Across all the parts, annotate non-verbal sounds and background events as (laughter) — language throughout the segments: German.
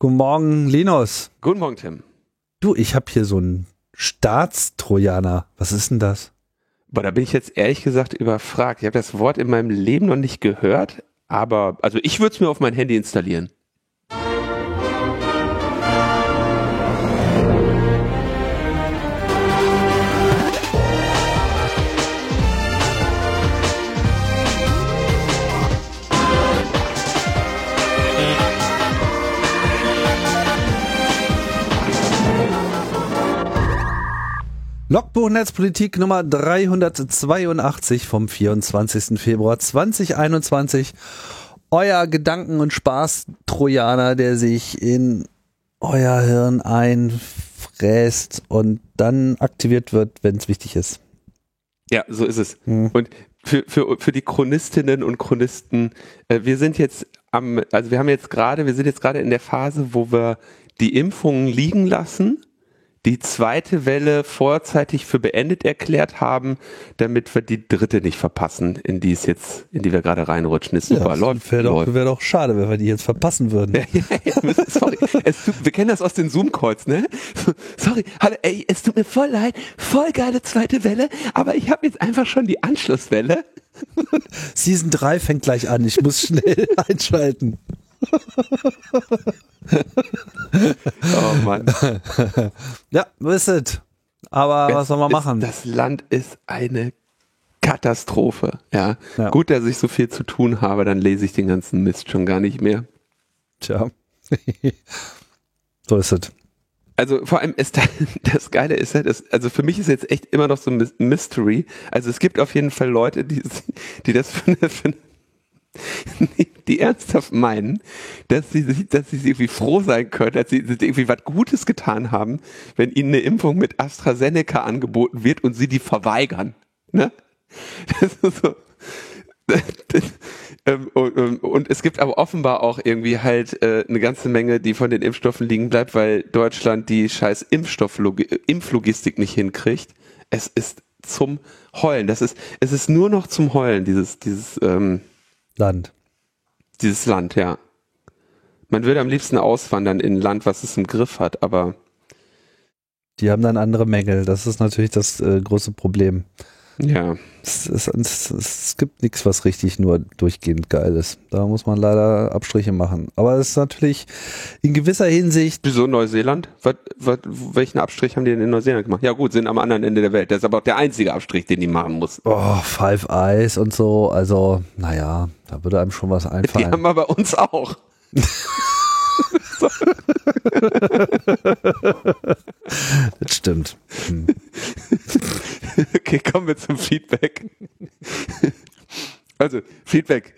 Guten Morgen, Linus. Guten Morgen, Tim. Du, ich habe hier so einen Staatstrojaner. Was ist denn das? Boah, da bin ich jetzt ehrlich gesagt überfragt. Ich habe das Wort in meinem Leben noch nicht gehört, aber also ich würde es mir auf mein Handy installieren. Logbuch Netzpolitik Nummer 382 vom 24. Februar 2021. Euer Gedanken- und Spaß-Trojaner, der sich in euer Hirn einfräst und dann aktiviert wird, wenn es wichtig ist. Ja, so ist es. Hm. Und für, für, für die Chronistinnen und Chronisten, äh, wir sind jetzt am, also wir haben jetzt gerade, wir sind jetzt gerade in der Phase, wo wir die Impfungen liegen lassen die zweite Welle vorzeitig für beendet erklärt haben, damit wir die dritte nicht verpassen, in die es jetzt, in die wir gerade reinrutschen. Ist super. Ja, läuft, wäre doch, wär doch schade, wenn wir die jetzt verpassen würden. (laughs) Ja, ja, sorry, tut, wir kennen das aus den Zoom-Calls, ne? (laughs) Sorry, hallo, ey, es tut mir voll leid, voll geile zweite Welle, aber ich habe jetzt einfach schon die Anschlusswelle. (laughs) Season 3 fängt gleich an, ich muss schnell einschalten. (laughs) oh Mann. (laughs) Ja, wisst Aber es was soll man machen? das Land ist eine Katastrophe. Ja. ja. Gut, dass ich so viel zu tun habe, dann lese ich den ganzen Mist schon gar nicht mehr. Tja. (laughs) so ist es. Also vor allem ist das, das Geile ist ja, das, also für mich ist jetzt echt immer noch so ein Mystery. Also es gibt auf jeden Fall Leute, die, die das für eine, für eine (laughs) die ernsthaft meinen, dass sie, dass sie irgendwie froh sein können, dass sie irgendwie was Gutes getan haben, wenn ihnen eine Impfung mit AstraZeneca angeboten wird und sie die verweigern. Ne? (laughs) Das ist so. (laughs) Ähm, und es gibt aber offenbar auch irgendwie halt äh, eine ganze Menge, die von den Impfstoffen liegen bleibt, weil Deutschland die scheiß Impflogistik nicht hinkriegt. Es ist zum Heulen. Das ist, es ist nur noch zum Heulen, dieses, dieses, ähm, Land. Dieses Land, ja. Man würde am liebsten auswandern in ein Land, was es im Griff hat, aber. Die haben dann andere Mängel. Das ist natürlich das äh, große Problem. Ja. Es, es, es, es gibt nichts, was richtig nur durchgehend geil ist. Da muss man leider Abstriche machen. Aber es ist natürlich in gewisser Hinsicht. Wieso Neuseeland? Was, was, welchen Abstrich haben die denn in Neuseeland gemacht? Ja gut, sind am anderen Ende der Welt. Das ist aber auch der einzige Abstrich, den die machen muss. Oh, Five Eyes und so. Also, naja, da würde einem schon was einfallen. Die haben wir bei uns auch. (laughs) das stimmt. Hm. Okay, kommen wir zum Feedback. Also, Feedback.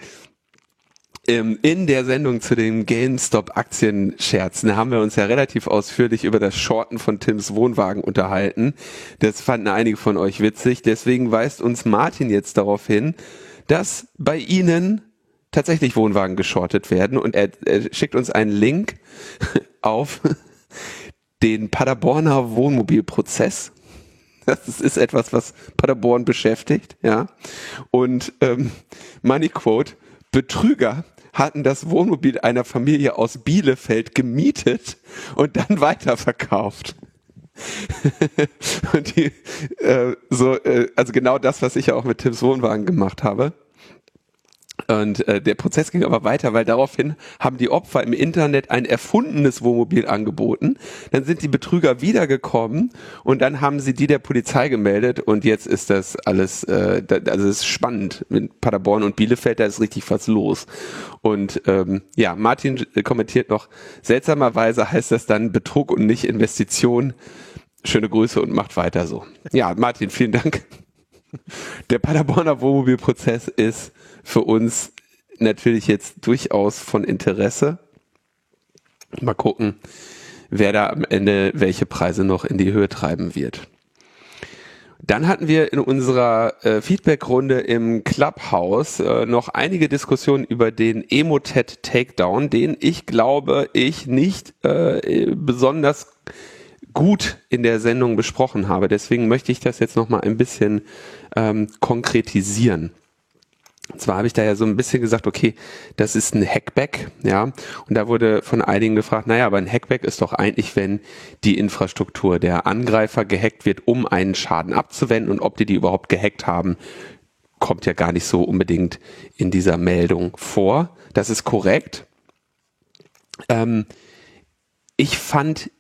Ähm, in der Sendung zu den GameStop-Aktienscherzen haben wir uns ja relativ ausführlich über das Shorten von Tims Wohnwagen unterhalten. Das fanden einige von euch witzig. Deswegen weist uns Martin jetzt darauf hin, dass bei Ihnen tatsächlich Wohnwagen geschortet werden und er, er schickt uns einen Link (laughs) auf den Paderborner Wohnmobilprozess. Das ist etwas, was Paderborn beschäftigt, ja. Und ähm, Money Quote, Betrüger hatten das Wohnmobil einer Familie aus Bielefeld gemietet und dann (laughs) weiterverkauft. (laughs) und die, äh, so, äh, also genau das, was ich ja auch mit Tims Wohnwagen gemacht habe. Und äh, der Prozess ging aber weiter, weil daraufhin haben die Opfer im Internet ein erfundenes Wohnmobil angeboten. Dann sind die Betrüger wiedergekommen und dann haben sie die der Polizei gemeldet und jetzt ist das alles, äh, also es ist spannend. Mit Paderborn und Bielefeld, da ist richtig was los. Und ähm, ja, Martin kommentiert noch, seltsamerweise heißt das dann Betrug und nicht Investition. Schöne Grüße und macht weiter so. Ja, Martin, vielen Dank. Der Paderborner Wohnmobilprozess ist für uns natürlich jetzt durchaus von Interesse. Mal gucken, wer da am Ende welche Preise noch in die Höhe treiben wird. Dann hatten wir in unserer äh, Feedback-Runde im Clubhouse äh, noch einige Diskussionen über den Emotet Takedown, den ich glaube ich nicht äh, besonders gut in der Sendung besprochen habe. Deswegen möchte ich das jetzt noch mal ein bisschen ähm, konkretisieren. zwar habe ich da ja so ein bisschen gesagt, okay, das ist ein Hackback, ja, und da wurde von einigen gefragt, naja, aber ein Hackback ist doch eigentlich, wenn die Infrastruktur der Angreifer gehackt wird, um einen Schaden abzuwenden und ob die die überhaupt gehackt haben, kommt ja gar nicht so unbedingt in dieser Meldung vor. Das ist korrekt. Ähm, ich fand,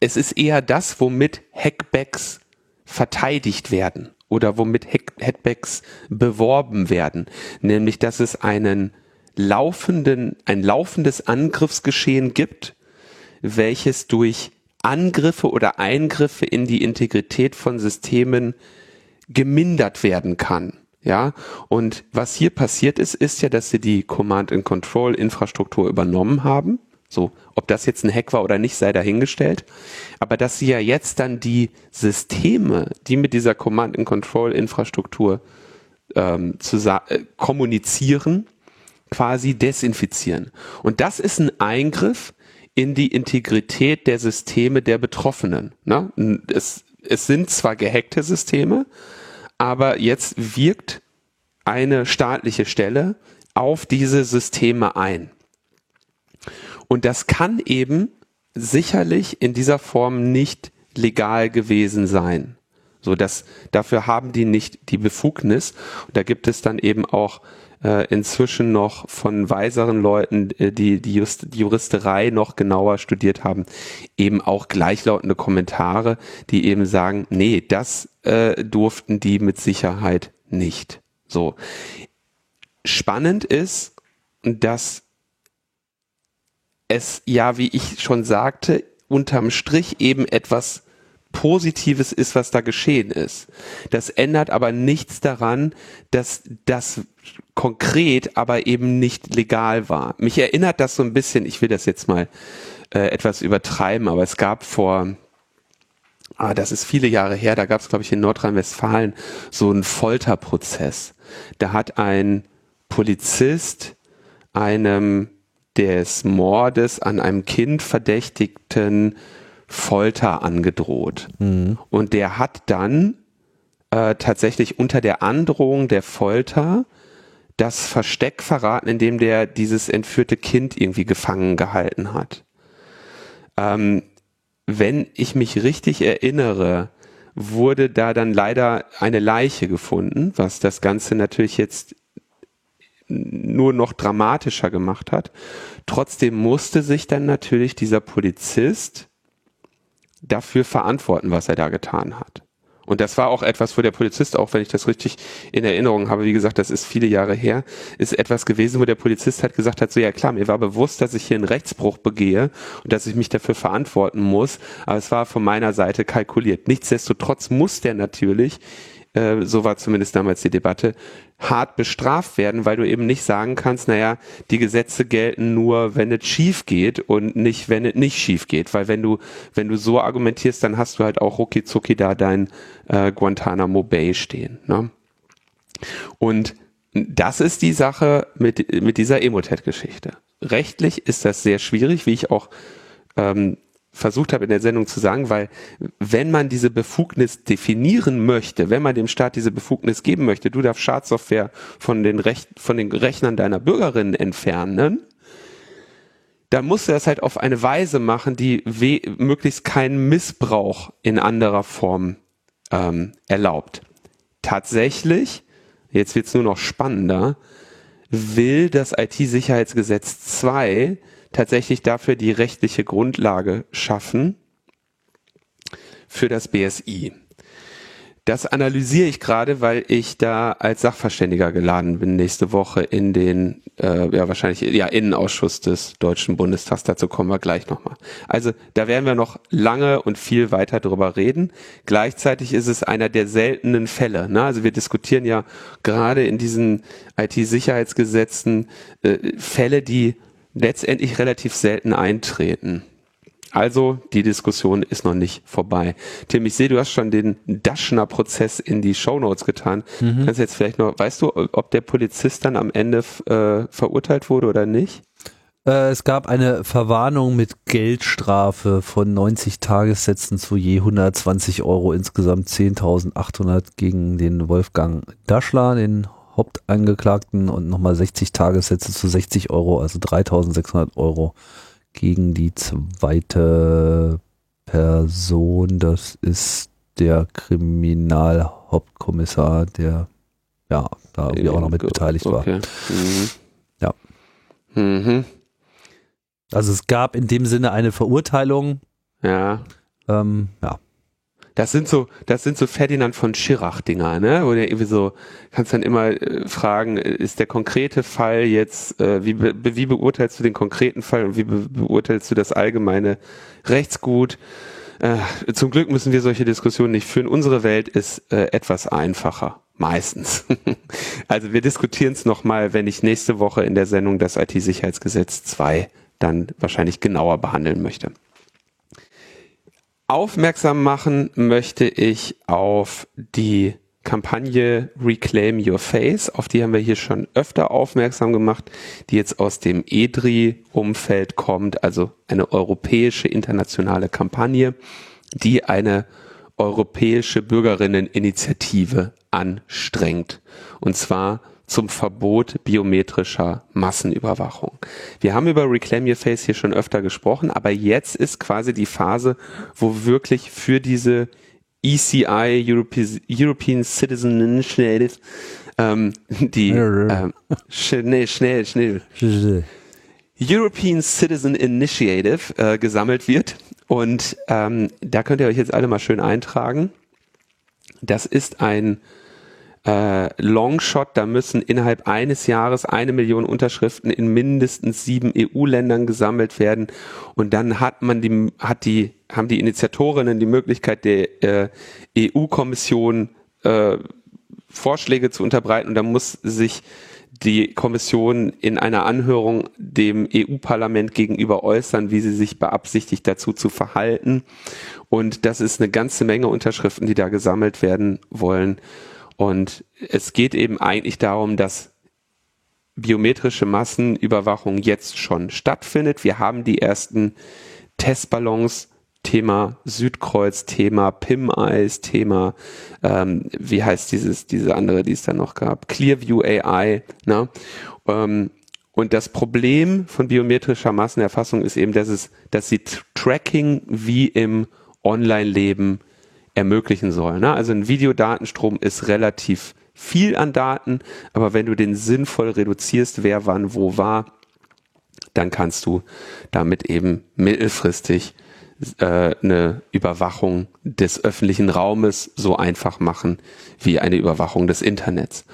es ist eher das, womit Hackbacks verteidigt werden oder womit Hackbacks beworben werden, nämlich dass es einen laufenden, ein laufendes Angriffsgeschehen gibt, welches durch Angriffe oder Eingriffe in die Integrität von Systemen gemindert werden kann. Ja, und was hier passiert ist, ist ja, dass sie die Command and Control Infrastruktur übernommen haben so, ob das jetzt ein Hack war oder nicht, sei dahingestellt. Aber dass sie ja jetzt dann die Systeme, die mit dieser Command-and-Control-Infrastruktur ähm, äh, kommunizieren, quasi desinfizieren. Und das ist ein Eingriff in die Integrität der Systeme der Betroffenen. Ne? Es, es sind zwar gehackte Systeme, aber jetzt wirkt eine staatliche Stelle auf diese Systeme ein. Und das kann eben sicherlich in dieser Form nicht legal gewesen sein. So, dass dafür haben die nicht die Befugnis. Und da gibt es dann eben auch äh, inzwischen noch von weiseren Leuten, äh, die, die, Just, die Juristerei noch genauer studiert haben, eben auch gleichlautende Kommentare, die eben sagen, nee, das äh, durften die mit Sicherheit nicht. So. Spannend ist, dass es ja, wie ich schon sagte, unterm Strich eben etwas Positives ist, was da geschehen ist. Das ändert aber nichts daran, dass das konkret aber eben nicht legal war. Mich erinnert das so ein bisschen, ich will das jetzt mal äh, etwas übertreiben, aber es gab vor, ah, das ist viele Jahre her, da gab es, glaube ich, in Nordrhein-Westfalen so einen Folterprozess. Da hat ein Polizist einem des Mordes an einem Kind verdächtigten Folter angedroht. Mhm. Und der hat dann äh, tatsächlich unter der Androhung der Folter das Versteck verraten, in dem der dieses entführte Kind irgendwie gefangen gehalten hat. Ähm, wenn ich mich richtig erinnere, wurde da dann leider eine Leiche gefunden, was das Ganze natürlich jetzt nur noch dramatischer gemacht hat. Trotzdem musste sich dann natürlich dieser Polizist dafür verantworten, was er da getan hat. Und das war auch etwas, wo der Polizist, auch wenn ich das richtig in Erinnerung habe, wie gesagt, das ist viele Jahre her, ist etwas gewesen, wo der Polizist halt gesagt hat, so ja klar, mir war bewusst, dass ich hier einen Rechtsbruch begehe und dass ich mich dafür verantworten muss, aber es war von meiner Seite kalkuliert. Nichtsdestotrotz muss der natürlich äh, so war zumindest damals die Debatte, hart bestraft werden, weil du eben nicht sagen kannst, naja, die Gesetze gelten nur, wenn es schief geht und nicht, wenn es nicht schief geht. Weil wenn du, wenn du so argumentierst, dann hast du halt auch rucki zucki da dein äh, Guantanamo Bay stehen. Ne? Und das ist die Sache mit, mit dieser Emotet-Geschichte. Rechtlich ist das sehr schwierig, wie ich auch ähm, versucht habe in der Sendung zu sagen, weil wenn man diese Befugnis definieren möchte, wenn man dem Staat diese Befugnis geben möchte, du darfst Schadsoftware von den, Rech von den Rechnern deiner Bürgerinnen entfernen, dann musst du das halt auf eine Weise machen, die möglichst keinen Missbrauch in anderer Form ähm, erlaubt. Tatsächlich, jetzt wird's nur noch spannender, will das IT-Sicherheitsgesetz 2 tatsächlich dafür die rechtliche Grundlage schaffen für das BSI. Das analysiere ich gerade, weil ich da als Sachverständiger geladen bin nächste Woche in den, äh, ja wahrscheinlich, ja, Innenausschuss des Deutschen Bundestags. Dazu kommen wir gleich nochmal. Also da werden wir noch lange und viel weiter drüber reden. Gleichzeitig ist es einer der seltenen Fälle. Ne? Also wir diskutieren ja gerade in diesen IT-Sicherheitsgesetzen äh, Fälle, die letztendlich relativ selten eintreten. Also die Diskussion ist noch nicht vorbei. Tim, ich sehe, du hast schon den Daschner-Prozess in die Shownotes getan. Mhm. Kannst du jetzt vielleicht noch, weißt du, ob der Polizist dann am Ende äh, verurteilt wurde oder nicht? Äh, es gab eine Verwarnung mit Geldstrafe von 90 Tagessätzen zu je 120 Euro, insgesamt 10.800 gegen den Wolfgang Daschler, den Hauptangeklagten und nochmal 60 Tagessätze zu 60 Euro, also 3600 Euro gegen die zweite Person. Das ist der Kriminalhauptkommissar, der ja da irgendwie auch noch mit beteiligt war. Mhm. Ja. Mhm. Also es gab in dem Sinne eine Verurteilung. Ja. Ähm, ja. Das sind so, das sind so Ferdinand von Schirach-Dinger, ne? Wo der irgendwie so, kannst dann immer äh, fragen, äh, ist der konkrete Fall jetzt, äh, wie, be, wie beurteilst du den konkreten Fall und wie be, beurteilst du das allgemeine Rechtsgut? Äh, zum Glück müssen wir solche Diskussionen nicht führen. Unsere Welt ist äh, etwas einfacher. Meistens. (laughs) also wir diskutieren es nochmal, wenn ich nächste Woche in der Sendung das IT-Sicherheitsgesetz 2 dann wahrscheinlich genauer behandeln möchte. Aufmerksam machen möchte ich auf die Kampagne Reclaim Your Face, auf die haben wir hier schon öfter aufmerksam gemacht, die jetzt aus dem EDRI-Umfeld kommt, also eine europäische internationale Kampagne, die eine europäische Bürgerinneninitiative anstrengt. Und zwar zum Verbot biometrischer Massenüberwachung. Wir haben über Reclaim Your Face hier schon öfter gesprochen, aber jetzt ist quasi die Phase, wo wirklich für diese ECI, European Citizen Initiative, ähm, die ähm, schnell, schnell, schnell. European Citizen Initiative äh, gesammelt wird. Und ähm, da könnt ihr euch jetzt alle mal schön eintragen. Das ist ein äh, Longshot, da müssen innerhalb eines Jahres eine Million Unterschriften in mindestens sieben EU-Ländern gesammelt werden und dann hat man die, hat die, haben die Initiatorinnen die Möglichkeit der äh, EU-Kommission äh, Vorschläge zu unterbreiten und da muss sich die Kommission in einer Anhörung dem EU-Parlament gegenüber äußern, wie sie sich beabsichtigt dazu zu verhalten. Und das ist eine ganze Menge Unterschriften, die da gesammelt werden wollen. Und es geht eben eigentlich darum, dass biometrische Massenüberwachung jetzt schon stattfindet. Wir haben die ersten Testballons, Thema Südkreuz, Thema PIM-Eyes, Thema, ähm, wie heißt dieses, diese andere, die es da noch gab, Clearview AI. Ne? Ähm, und das Problem von biometrischer Massenerfassung ist eben, dass es, dass sie Tracking wie im Online-Leben ermöglichen soll. Ne? Also ein Videodatenstrom ist relativ viel an Daten, aber wenn du den sinnvoll reduzierst, wer wann wo war, dann kannst du damit eben mittelfristig äh, eine Überwachung des öffentlichen Raumes so einfach machen wie eine Überwachung des Internets.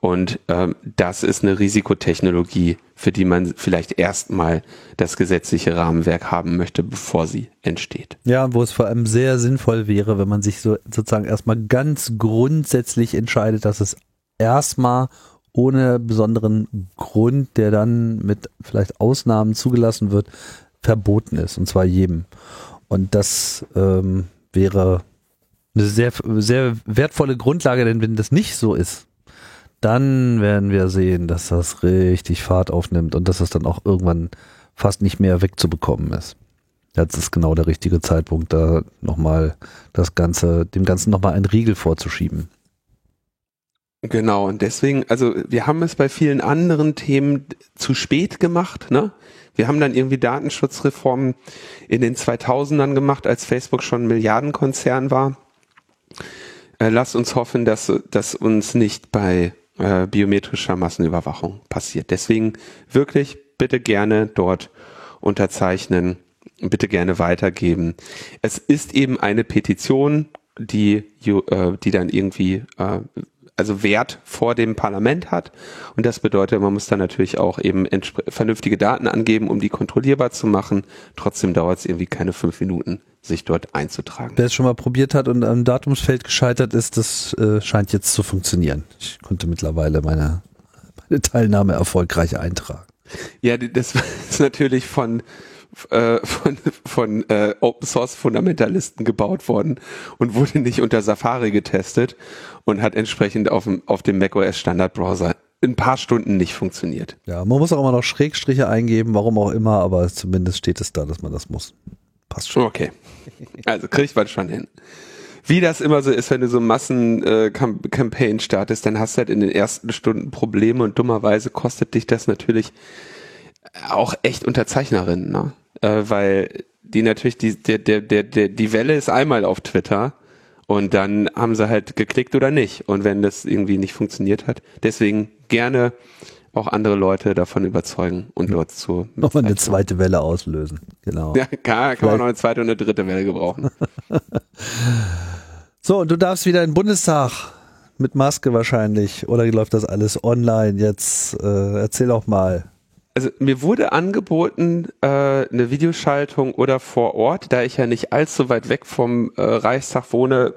Und ähm, das ist eine Risikotechnologie, für die man vielleicht erstmal das gesetzliche Rahmenwerk haben möchte, bevor sie entsteht. Ja, wo es vor allem sehr sinnvoll wäre, wenn man sich so sozusagen erstmal ganz grundsätzlich entscheidet, dass es erstmal ohne besonderen Grund, der dann mit vielleicht Ausnahmen zugelassen wird, verboten ist. Und zwar jedem. Und das ähm, wäre eine sehr, sehr wertvolle Grundlage, denn wenn das nicht so ist, dann werden wir sehen, dass das richtig Fahrt aufnimmt und dass es dann auch irgendwann fast nicht mehr wegzubekommen ist. Jetzt ist genau der richtige Zeitpunkt, da nochmal das Ganze, dem Ganzen nochmal einen Riegel vorzuschieben. Genau, und deswegen, also wir haben es bei vielen anderen Themen zu spät gemacht, ne? Wir haben dann irgendwie Datenschutzreformen in den 2000ern gemacht, als Facebook schon ein Milliardenkonzern war. Äh, lasst uns hoffen, dass das uns nicht bei äh, biometrischer Massenüberwachung passiert. Deswegen wirklich bitte gerne dort unterzeichnen, bitte gerne weitergeben. Es ist eben eine Petition, die, äh, die dann irgendwie äh, also Wert vor dem Parlament hat. Und das bedeutet, man muss dann natürlich auch eben vernünftige Daten angeben, um die kontrollierbar zu machen. Trotzdem dauert es irgendwie keine fünf Minuten, sich dort einzutragen. Wer es schon mal probiert hat und am Datumsfeld gescheitert ist, das äh, scheint jetzt zu funktionieren. Ich konnte mittlerweile meine, meine Teilnahme erfolgreich eintragen. Ja, das (laughs) ist natürlich von äh, von, von äh, Open Source Fundamentalisten gebaut worden und wurde nicht unter Safari getestet und hat entsprechend auf dem, auf dem macOS Standard Browser ein paar Stunden nicht funktioniert. Ja, man muss auch immer noch Schrägstriche eingeben, warum auch immer, aber zumindest steht es da, dass man das muss. Passt schon. Okay. Also kriegt man schon hin. wie das immer so ist, wenn du so Massen-Campaign äh, startest, dann hast du halt in den ersten Stunden Probleme und dummerweise kostet dich das natürlich auch echt Unterzeichnerinnen, ne? Äh, weil die natürlich, die, der, der, der, der, die Welle ist einmal auf Twitter und dann haben sie halt geklickt oder nicht. Und wenn das irgendwie nicht funktioniert hat, deswegen gerne auch andere Leute davon überzeugen und dort zu. Nochmal eine zweite Welle auslösen. Genau. Ja, kann, kann man noch eine zweite und eine dritte Welle gebrauchen. (laughs) so, und du darfst wieder in den Bundestag mit Maske wahrscheinlich. Oder läuft das alles online jetzt? Äh, erzähl auch mal also mir wurde angeboten, äh, eine Videoschaltung oder vor Ort, da ich ja nicht allzu weit weg vom äh, Reichstag wohne,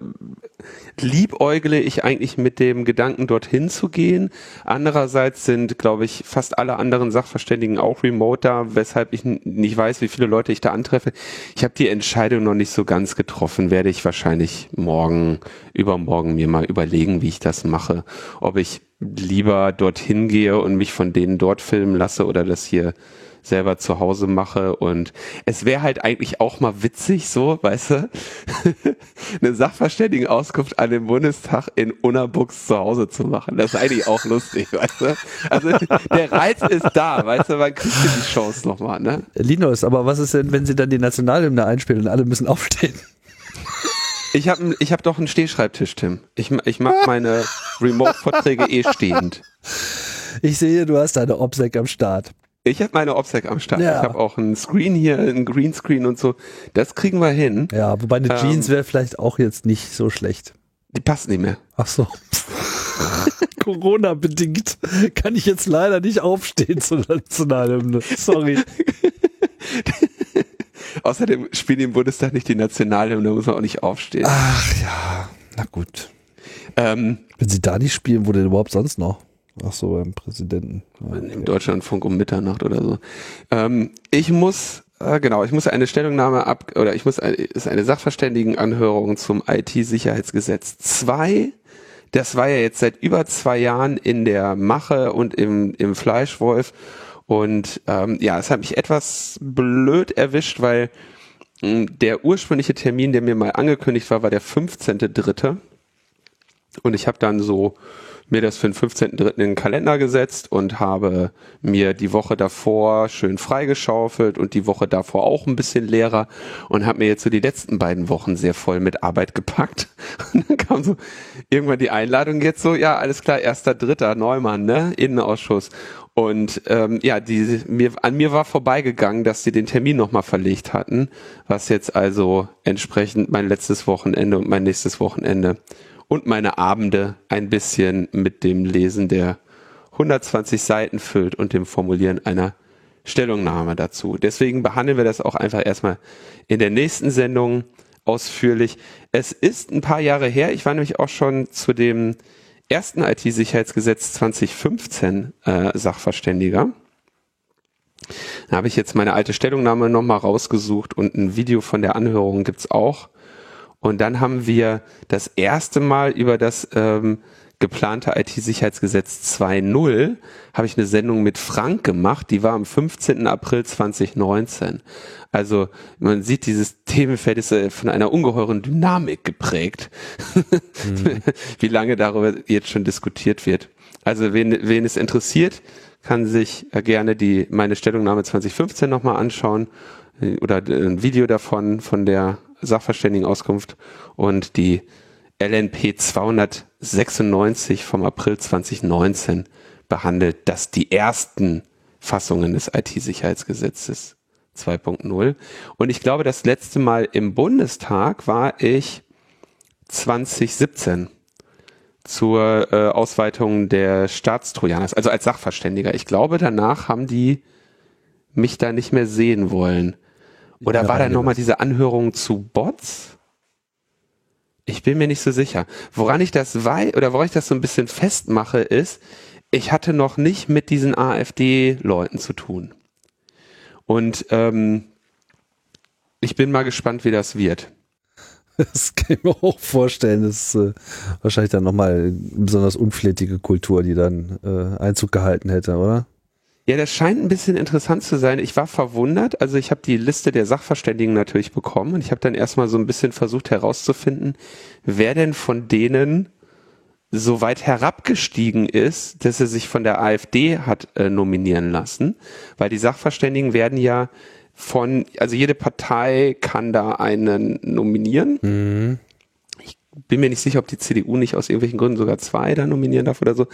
liebäugle ich eigentlich mit dem Gedanken, dorthin zu gehen. Andererseits sind, glaube ich, fast alle anderen Sachverständigen auch remote da, weshalb ich nicht weiß, wie viele Leute ich da antreffe. Ich habe die Entscheidung noch nicht so ganz getroffen, werde ich wahrscheinlich morgen, übermorgen mir mal überlegen, wie ich das mache. Ob ich lieber dorthin gehe und mich von denen dort filmen lasse oder das hier selber zu Hause mache und es wäre halt eigentlich auch mal witzig so, weißt du, (laughs) eine Sachverständigenauskunft an dem Bundestag in Unabux zu Hause zu machen. Das ist eigentlich auch lustig, weißt du. Also der Reiz ist da, weißt du, man kriegt die Chance nochmal, ne? Linus, aber was ist denn, wenn sie dann die Nationalhymne einspielen und alle müssen aufstehen? Ich habe ich hab doch einen Stehschreibtisch, Tim. Ich, ich mache (laughs) meine Remote-Vorträge eh stehend. Ich sehe, du hast deine OPSEC am Start. Ich habe meine OPSEC am Start. Ja. Ich habe auch einen Screen hier, einen Greenscreen und so. Das kriegen wir hin. Ja, wobei eine ähm, Jeans wäre vielleicht auch jetzt nicht so schlecht. Die passt nicht mehr. Ach so. (laughs) Corona bedingt kann ich jetzt leider nicht aufstehen zu Nationalhymne. Sorry. (laughs) Außerdem spielen im Bundestag nicht die Nationalhymne, da muss man auch nicht aufstehen. Ach ja, na gut. Ähm, Wenn sie da nicht spielen, wo denn überhaupt sonst noch? Ach so, beim Präsidenten. Ja, okay. Im Deutschlandfunk um Mitternacht oder so. Ähm, ich muss, äh, genau, ich muss eine Stellungnahme ab, oder ich muss, eine, ist eine Sachverständigenanhörung zum IT-Sicherheitsgesetz 2. Das war ja jetzt seit über zwei Jahren in der Mache und im, im Fleischwolf. Und ähm, ja, es hat mich etwas blöd erwischt, weil mh, hm, der ursprüngliche Termin, der mir mal angekündigt war, war der 15.3. Und ich habe dann so mir das für den 15.3. in den Kalender gesetzt und habe mir die Woche davor schön freigeschaufelt und die Woche davor auch ein bisschen leerer und habe mir jetzt so die letzten beiden Wochen sehr voll mit Arbeit gepackt. (laughs) Und dann kam so irgendwann die Einladung jetzt so, ja, alles klar, erster, dritter, Neumann, ne, Innenausschuss. Und ähm, ja, die, mir, an mir war vorbeigegangen, dass sie den Termin nochmal verlegt hatten, was jetzt also entsprechend mein letztes Wochenende und mein nächstes Wochenende und meine Abende ein bisschen mit dem Lesen der 120 Seiten füllt und dem Formulieren einer Stellungnahme dazu. Deswegen behandeln wir das auch einfach erstmal in der nächsten Sendung ausführlich. Es ist ein paar Jahre her, ich war nämlich auch schon zu dem ersten IT-Sicherheitsgesetz 2015 äh, Sachverständiger. Da habe ich jetzt meine alte Stellungnahme nochmal rausgesucht und ein Video von der Anhörung gibt's auch. Und dann haben wir das erste Mal über das ähm, geplante IT-Sicherheitsgesetz 2.0 habe ich eine Sendung mit Frank gemacht, die war am 15. April 2019. Also man sieht, dieses Themenfeld ist äh, von einer ungeheuren Dynamik geprägt, mhm. (laughs) wie lange darüber jetzt schon diskutiert wird. Also wen, wen es interessiert, kann sich äh, gerne die meine Stellungnahme 2015 nochmal anschauen äh, oder ein Video davon von der Sachverständigenauskunft und die LNP 296 vom April 2019 behandelt, dass die ersten Fassungen des IT-Sicherheitsgesetzes 2.0. Und ich glaube, das letzte Mal im Bundestag war ich 2017 zur äh, Ausweitung der Staatstrojaners, also als Sachverständiger. Ich glaube, danach haben die mich da nicht mehr sehen wollen. Oder war da nochmal diese Anhörung zu Bots? Ich bin mir nicht so sicher. Woran ich das weiß, oder woran ich das so ein bisschen festmache, ist, ich hatte noch nicht mit diesen AfD-Leuten zu tun. Und ähm, ich bin mal gespannt, wie das wird. (laughs) Das kann ich mir auch vorstellen. Das ist äh, wahrscheinlich dann nochmal eine besonders unflätige Kultur, die dann äh, Einzug gehalten hätte, oder? Ja, das scheint ein bisschen interessant zu sein. Ich war verwundert. Also ich habe die Liste der Sachverständigen natürlich bekommen und ich habe dann erstmal so ein bisschen versucht herauszufinden, wer denn von denen so weit herabgestiegen ist, dass er sich von der AfD hat äh, nominieren lassen. Weil die Sachverständigen werden ja von, also jede Partei kann da einen nominieren. Mhm. Ich bin mir nicht sicher, ob die CDU nicht aus irgendwelchen Gründen sogar zwei da nominieren darf oder so.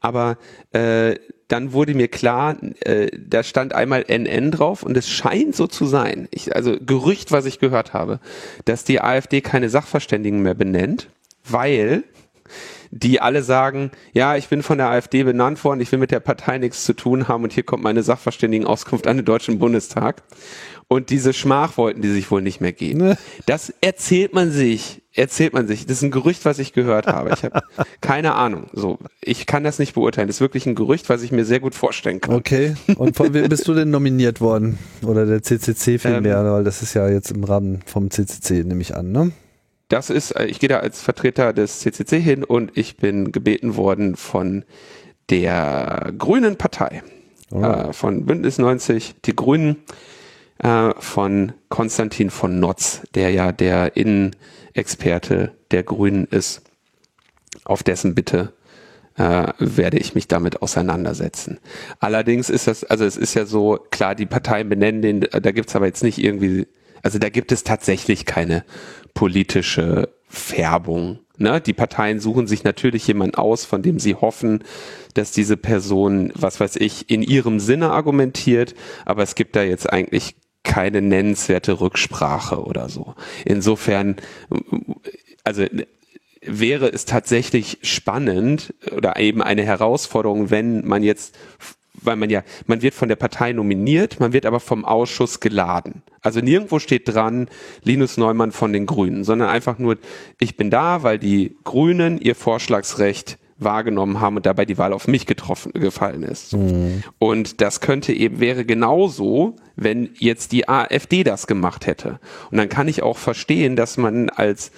Aber äh, dann wurde mir klar, äh, da stand einmal NN drauf und es scheint so zu sein, ich, also Gerücht, was ich gehört habe, dass die AfD keine Sachverständigen mehr benennt, weil die alle sagen, ja, ich bin von der AfD benannt worden, ich will mit der Partei nichts zu tun haben und hier kommt meine Sachverständigenauskunft an den Deutschen Bundestag. Und diese Schmach wollten die sich wohl nicht mehr gehen. Ne. Das erzählt man sich, erzählt man sich. Das ist ein Gerücht, was ich gehört habe. Ich habe (laughs) keine Ahnung. So, ich kann das nicht beurteilen. Das ist wirklich ein Gerücht, was ich mir sehr gut vorstellen kann. Okay. Und von wem bist du denn nominiert worden? Oder der CCC vielmehr, Ähm. weil das ist ja jetzt im Rahmen vom CCC, nehme ich an, ne? Das ist, äh, ich gehe da als Vertreter des CCC hin und ich bin gebeten worden von der Grünen Partei, Alright. äh, von Bündnis 90, die Grünen, äh, von Konstantin von Notz, der ja der Innenexperte der Grünen ist, auf dessen Bitte äh, werde ich mich damit auseinandersetzen. Allerdings ist das, also es ist ja so, klar, die Parteien benennen den, da gibt's aber jetzt nicht irgendwie, also da gibt es tatsächlich keine politische Färbung. Ne? Die Parteien suchen sich natürlich jemanden aus, von dem sie hoffen, dass diese Person, was weiß ich, in ihrem Sinne argumentiert, aber es gibt da jetzt eigentlich keine nennenswerte Rücksprache oder so. Insofern, also wäre es tatsächlich spannend oder eben eine Herausforderung, wenn man jetzt, weil man ja, man wird von der Partei nominiert, man wird aber vom Ausschuss geladen. Also nirgendwo steht dran, Linus Neumann von den Grünen, sondern einfach nur, ich bin da, weil die Grünen ihr Vorschlagsrecht wahrgenommen haben und dabei die Wahl auf mich getroffen, gefallen ist. Und das könnte eben, wäre genauso, wenn jetzt die AfD das gemacht hätte. Und dann kann ich auch verstehen, dass man als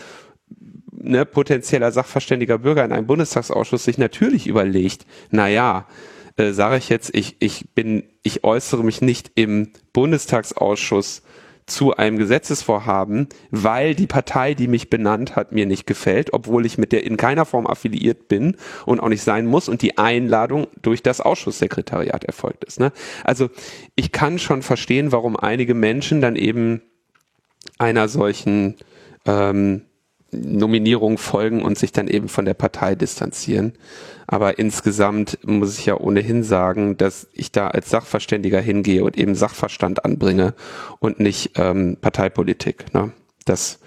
ne, potenzieller sachverständiger Bürger in einem Bundestagsausschuss sich natürlich überlegt, na ja, äh, sage ich jetzt, ich, ich bin, ich äußere mich nicht im Bundestagsausschuss zu einem Gesetzesvorhaben, weil die Partei, die mich benannt hat, mir nicht gefällt, obwohl ich mit der in keiner Form affiliiert bin und auch nicht sein muss und die Einladung durch das Ausschusssekretariat erfolgt ist. Ne? Also ich kann schon verstehen, warum einige Menschen dann eben einer solchen ähm, Nominierung folgen und sich dann eben von der Partei distanzieren. Aber insgesamt muss ich ja ohnehin sagen, dass ich da als Sachverständiger hingehe und eben Sachverstand anbringe und nicht ähm, Parteipolitik. Ne? Das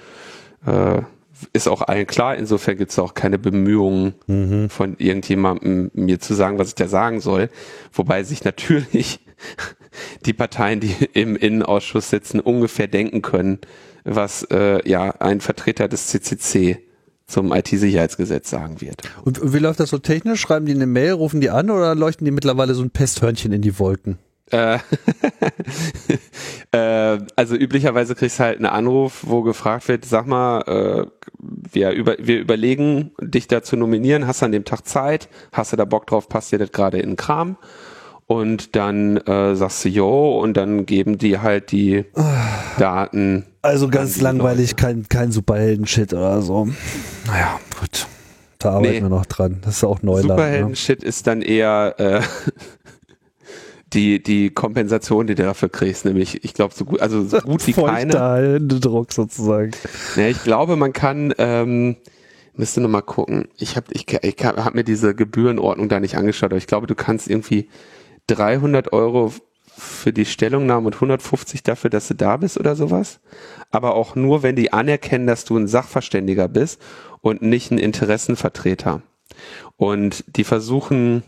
äh, ist auch allen klar. Insofern gibt es auch keine Bemühungen von irgendjemandem, mir zu sagen, was ich da sagen soll. Wobei sich natürlich (laughs) die Parteien, die im Innenausschuss sitzen, ungefähr denken können, was äh, ja ein Vertreter des CCC zum IT-Sicherheitsgesetz sagen wird. Und wie läuft das so technisch? Schreiben die eine Mail, rufen die an oder leuchten die mittlerweile so ein Pesthörnchen in die Wolken? Äh, (laughs) äh, also üblicherweise kriegst du halt einen Anruf, wo gefragt wird, sag mal, äh, wir, über, wir überlegen, dich da zu nominieren, hast du an dem Tag Zeit, hast du da Bock drauf, passt dir das gerade in den Kram? Und dann äh, sagst du jo und dann geben die halt die Daten. Also ganz langweilig, kein, kein Superhelden-Shit oder so. Naja, gut. Da arbeiten Nee. wir noch dran. Das ist auch Neuland. Ne? Superhelden-Shit ist dann eher äh, (laughs) die, die Kompensation, die du dafür kriegst, nämlich, ich glaube, so gut, also so gut wie keine. Händedruck sozusagen. Ja, ich glaube, man kann, ähm, müsste noch mal gucken. Ich habe ich, ich hab mir diese Gebührenordnung da nicht angeschaut, aber ich glaube, du kannst irgendwie 300 Euro für die Stellungnahme und 150 dafür, dass du da bist oder sowas. Aber auch nur, wenn die anerkennen, dass du ein Sachverständiger bist und nicht ein Interessenvertreter. Und die versuchen,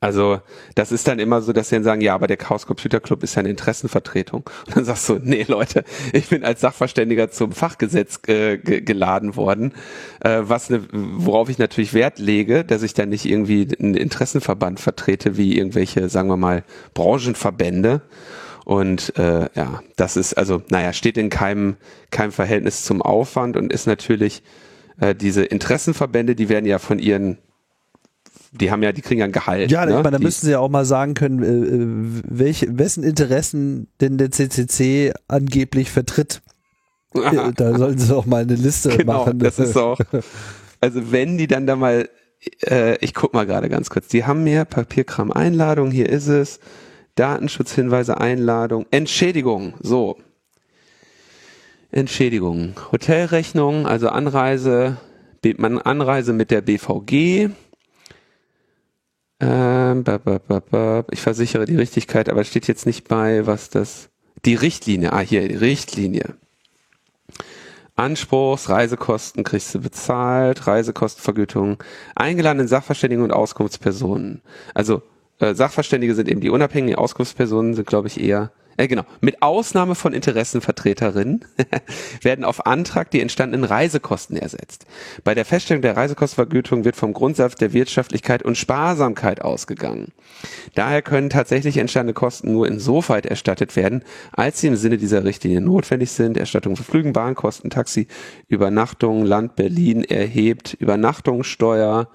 also das ist dann immer so, dass sie dann sagen, ja, aber der Chaos Computer Club ist ja eine Interessenvertretung. (laughs) Und dann sagst du, nee Leute, ich bin als Sachverständiger zum Fachgesetz äh, ge geladen worden, äh, was ne, worauf ich natürlich Wert lege, dass ich dann nicht irgendwie einen Interessenverband vertrete, wie irgendwelche, sagen wir mal, Branchenverbände. Und äh, ja, das ist also, naja, steht in keinem, keinem Verhältnis zum Aufwand und ist natürlich äh, diese Interessenverbände, die werden ja von ihren die haben ja, die kriegen ja ein Gehalt. Ja, ne? ich meine, da die, müssen sie ja auch mal sagen können, äh, welche, wessen Interessen denn der CCC angeblich vertritt. Äh, (laughs) Da sollten sie auch mal eine Liste genau, machen. das ist auch. Also wenn die dann da mal, äh, ich guck mal gerade ganz kurz, die haben mir Papierkram Einladung, hier ist es, Datenschutzhinweise Einladung, Entschädigung, so. Entschädigung, Hotelrechnung, also Anreise, man Anreise mit der BVG. Ähm. Ich versichere die Richtigkeit, aber es steht jetzt nicht bei, was das. Die Richtlinie, ah hier, die Richtlinie. Anspruchs, Reisekosten kriegst du bezahlt, Reisekostenvergütung, eingeladene Sachverständigen und Auskunftspersonen. Also äh, Sachverständige sind eben die unabhängigen Auskunftspersonen, sind glaube ich eher, äh, genau, mit Ausnahme von Interessenvertreterinnen (laughs) werden auf Antrag die entstandenen Reisekosten ersetzt. Bei der Feststellung der Reisekostenvergütung wird vom Grundsatz der Wirtschaftlichkeit und Sparsamkeit ausgegangen. Daher können tatsächlich entstandene Kosten nur insoweit erstattet werden, als sie im Sinne dieser Richtlinie notwendig sind. Erstattung für Flügen, Bahnkosten, Taxi, Übernachtung, Land Berlin erhebt, Übernachtungssteuer,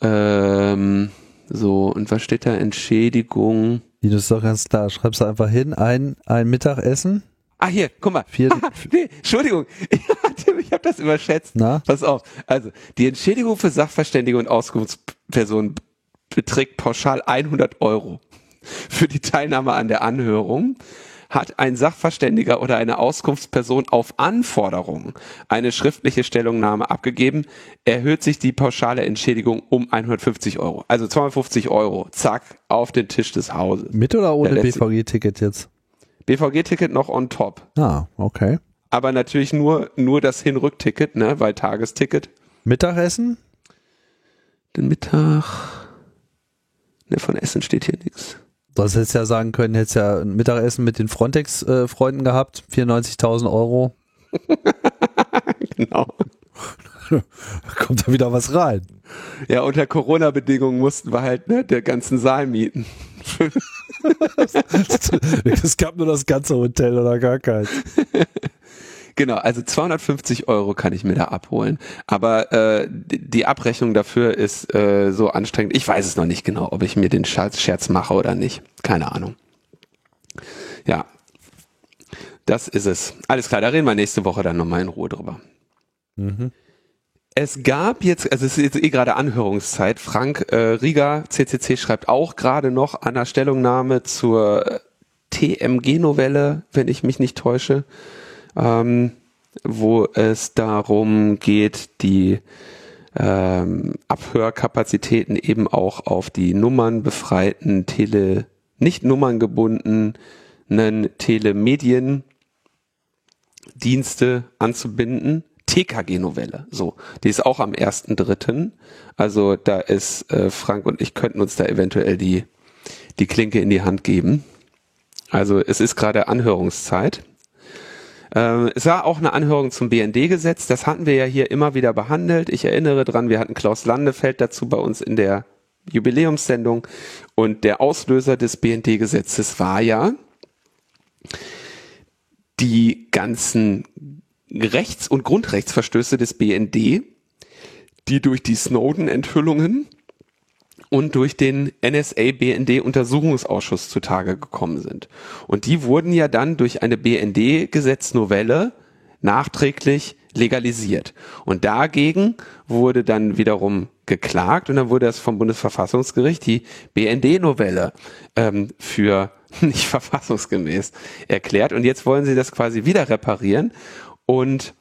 ähm, so, und was steht da? Entschädigung. Die ist doch ganz klar. Schreibst du einfach hin, ein, ein Mittagessen. Ah, hier, guck mal. Vier- (laughs) nee, Entschuldigung. (laughs) Ich habe das überschätzt. Na? Pass auf. Also, die Entschädigung für Sachverständige und Auskunftspersonen beträgt pauschal 100 Euro. Für die Teilnahme an der Anhörung hat ein Sachverständiger oder eine Auskunftsperson auf Anforderung eine schriftliche Stellungnahme abgegeben, erhöht sich die pauschale Entschädigung um 150 Euro. Also 250 Euro. Zack, auf den Tisch des Hauses. Mit oder ohne BVG-Ticket jetzt? BVG-Ticket noch on top. Ah, okay. aber natürlich nur, nur das Hin-Rück-Ticket, ne, weil Tagesticket. Mittagessen? Den Mittag, ne, von Essen steht hier nichts. Das hättest ja sagen können, hättest ja ein Mittagessen mit den Frontex-Freunden gehabt. 94.000 Euro. (laughs) Genau. Da kommt da wieder was rein. Ja, unter Corona-Bedingungen mussten wir halt, ne, der ganzen Saal mieten. (laughs) es gab nur das ganze Hotel oder gar keins. (laughs) Genau, also 250 Euro kann ich mir da abholen. Aber äh, die Abrechnung dafür ist äh, so anstrengend. Ich weiß es noch nicht genau, ob ich mir den Scherz, Scherz mache oder nicht. Keine Ahnung. Ja, das ist es. Alles klar, da reden wir nächste Woche dann nochmal in Ruhe drüber. Es gab jetzt, also es ist jetzt eh gerade Anhörungszeit. Frank äh, Rieger, CCC, schreibt auch gerade noch an der Stellungnahme zur äh, TMG-Novelle, wenn ich mich nicht täusche, ähm, wo es darum geht, die ähm, Abhörkapazitäten eben auch auf die nummernbefreiten Tele, nicht nummerngebundenen Telemediendienste anzubinden. TKG-Novelle, so. Die ist auch am 1.3. Also da ist äh, Frank und ich könnten uns da eventuell die, die Klinke in die Hand geben. Also es ist gerade Anhörungszeit. Ähm, es war auch eine Anhörung zum BND-Gesetz. Das hatten wir ja hier immer wieder behandelt. Ich erinnere dran, wir hatten Klaus Landefeld dazu bei uns in der Jubiläumssendung. Und der Auslöser des BND-Gesetzes war ja die ganzen Rechts- und Grundrechtsverstöße des BND, die durch die Snowden-Enthüllungen und durch den NSA-BND-Untersuchungsausschuss zutage gekommen sind. Und die wurden ja dann durch eine BND-Gesetznovelle nachträglich legalisiert. Und dagegen wurde dann wiederum geklagt und dann wurde das vom Bundesverfassungsgericht die BND-Novelle ähm, für (laughs) nicht verfassungsgemäß erklärt. Und jetzt wollen sie das quasi wieder reparieren. Und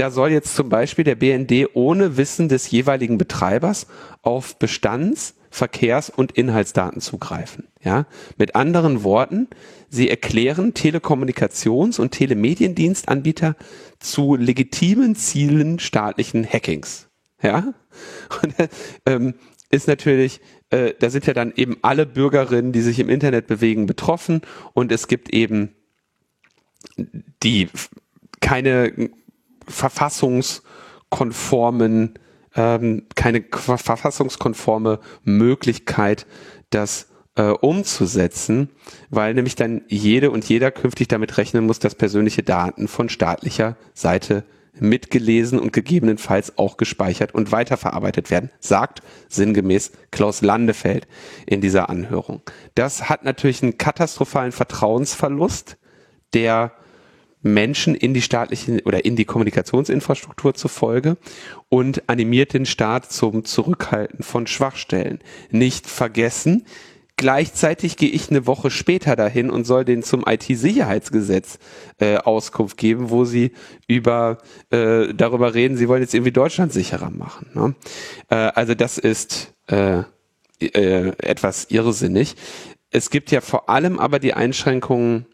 da soll jetzt zum Beispiel der BND ohne Wissen des jeweiligen Betreibers auf Bestands-, Verkehrs- und Inhaltsdaten zugreifen. Ja, mit anderen Worten, sie erklären Telekommunikations- und Telemediendienstanbieter zu legitimen Zielen staatlichen Hackings. Ja, und, ähm, ist natürlich, äh, da sind ja dann eben alle Bürgerinnen, die sich im Internet bewegen, betroffen und es gibt eben die keine verfassungskonformen, ähm, keine verfassungskonforme Möglichkeit, das äh, umzusetzen, weil nämlich dann jede und jeder künftig damit rechnen muss, dass persönliche Daten von staatlicher Seite mitgelesen und gegebenenfalls auch gespeichert und weiterverarbeitet werden, sagt sinngemäß Klaus Landefeld in dieser Anhörung. Das hat natürlich einen katastrophalen Vertrauensverlust der Menschen in die staatliche oder in die Kommunikationsinfrastruktur zufolge und animiert den Staat zum Zurückhalten von Schwachstellen. Nicht vergessen, Gleichzeitig gehe ich eine Woche später dahin und soll den zum IT-Sicherheitsgesetz äh, Auskunft geben, wo sie über äh, darüber reden, sie wollen jetzt irgendwie Deutschland sicherer machen. Ne? Äh, also das ist äh, äh, etwas irrsinnig. Es gibt ja vor allem aber die Einschränkungen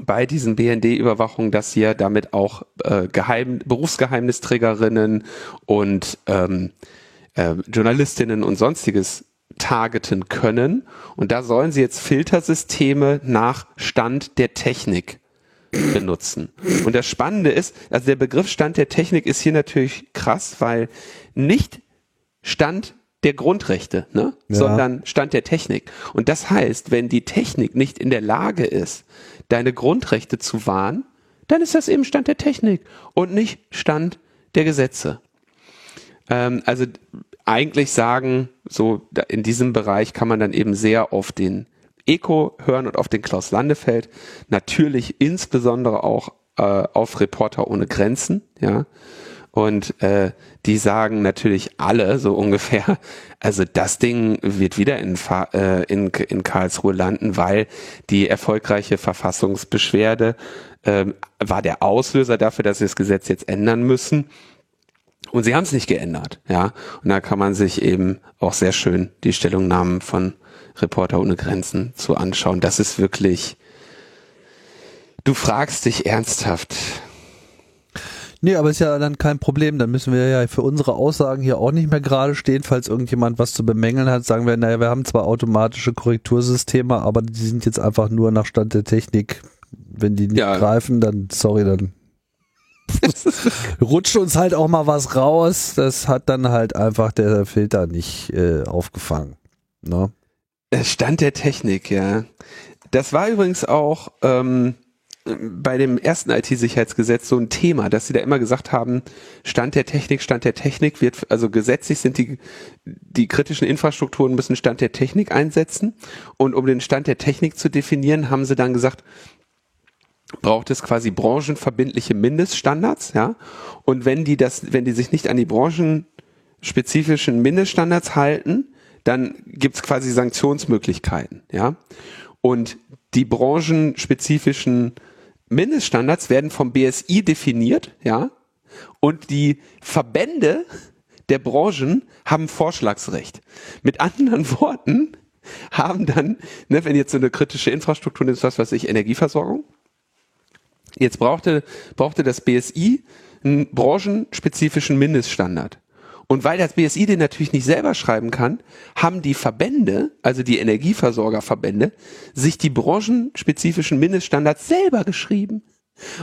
bei diesen BND-Überwachungen, dass sie ja damit auch äh, Geheim Berufsgeheimnisträgerinnen und ähm, äh, Journalistinnen und sonstiges targeten können. Und da sollen sie jetzt Filtersysteme nach Stand der Technik benutzen. Und das Spannende ist, also der Begriff Stand der Technik ist hier natürlich krass, weil nicht Stand der Grundrechte, ne? Ja. sondern Stand der Technik. Und das heißt, wenn die Technik nicht in der Lage ist, deine Grundrechte zu wahren, dann ist das eben Stand der Technik und nicht Stand der Gesetze. Ähm, also eigentlich sagen, so in diesem Bereich kann man dann eben sehr auf den Eco hören und auf den Klaus Landefeld. Natürlich insbesondere auch äh, auf Reporter ohne Grenzen, ja. Und äh, die sagen natürlich alle so ungefähr, (laughs) also das Ding wird wieder in, äh, in, in Karlsruhe landen, weil die erfolgreiche Verfassungsbeschwerde äh, war der Auslöser dafür, dass sie das Gesetz jetzt ändern müssen. Und sie haben es nicht geändert, ja. Und da kann man sich eben auch sehr schön die Stellungnahmen von Reporter ohne Grenzen zu anschauen. Das ist wirklich, du fragst dich ernsthaft. Nee, aber ist ja dann kein Problem. Dann müssen wir ja für unsere Aussagen hier auch nicht mehr gerade stehen. Falls irgendjemand was zu bemängeln hat, sagen wir, naja, wir haben zwar automatische Korrektursysteme, aber die sind jetzt einfach nur nach Stand der Technik. Wenn die nicht ja. greifen, dann, sorry, dann rutscht uns halt auch mal was raus. Das hat dann halt einfach der Filter nicht äh, aufgefangen. Ne? Stand der Technik, ja. Das war übrigens auch ähm, bei dem ersten IT-Sicherheitsgesetz so ein Thema, dass sie da immer gesagt haben, Stand der Technik, Stand der Technik wird, also gesetzlich sind die, die kritischen Infrastrukturen müssen Stand der Technik einsetzen. Und um den Stand der Technik zu definieren, haben sie dann gesagt, braucht es quasi branchenverbindliche Mindeststandards, ja. Und wenn die das, wenn die sich nicht an die branchenspezifischen Mindeststandards halten, dann gibt's quasi Sanktionsmöglichkeiten, ja. Und die branchenspezifischen Mindeststandards werden vom BSI definiert, ja. Und die Verbände der Branchen haben Vorschlagsrecht. Mit anderen (laughs) Worten haben dann, ne, wenn jetzt so eine kritische Infrastruktur ist, was weiß ich, Energieversorgung, Jetzt brauchte, brauchte das BSI einen branchenspezifischen Mindeststandard. Und weil das BSI den natürlich nicht selber schreiben kann, haben die Verbände, also die Energieversorgerverbände, sich die branchenspezifischen Mindeststandards selber geschrieben.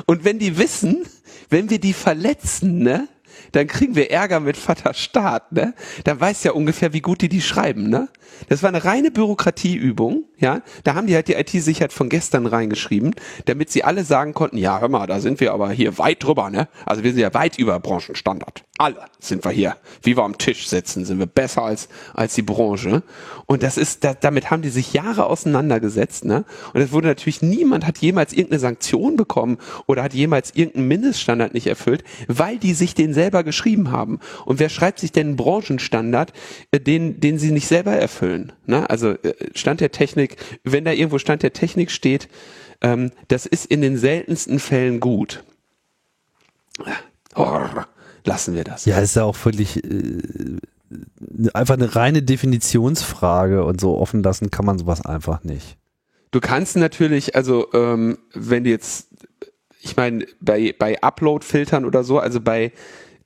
Und wenn die wissen, wenn wir die verletzen, ne, dann kriegen wir Ärger mit Vater Staat, ne? Dann weiß ja ungefähr, wie gut die die schreiben, ne? Das war eine reine Bürokratieübung, ja? Da haben die halt die IT-Sicherheit von gestern reingeschrieben, damit sie alle sagen konnten, ja, hör mal, da sind wir aber hier weit drüber, ne? Also wir sind ja weit über Branchenstandard. Alle sind wir hier. Wie wir am Tisch sitzen, sind wir besser als, als die Branche. Und das ist, da, damit haben die sich Jahre auseinandergesetzt, ne? Und es wurde natürlich, niemand hat jemals irgendeine Sanktion bekommen oder hat jemals irgendeinen Mindeststandard nicht erfüllt, weil die sich den selber geschrieben haben. Und wer schreibt sich denn einen Branchenstandard, äh, den, den sie nicht selber erfüllen? Ne? Also äh, Stand der Technik, wenn da irgendwo Stand der Technik steht, ähm, das ist in den seltensten Fällen gut. Oh, lassen wir das. Ja, ist ja auch völlig äh, einfach eine reine Definitionsfrage und so offen lassen kann man sowas einfach nicht. Du kannst natürlich, also ähm, wenn du jetzt, ich meine, bei, bei Upload-Filtern oder so, also bei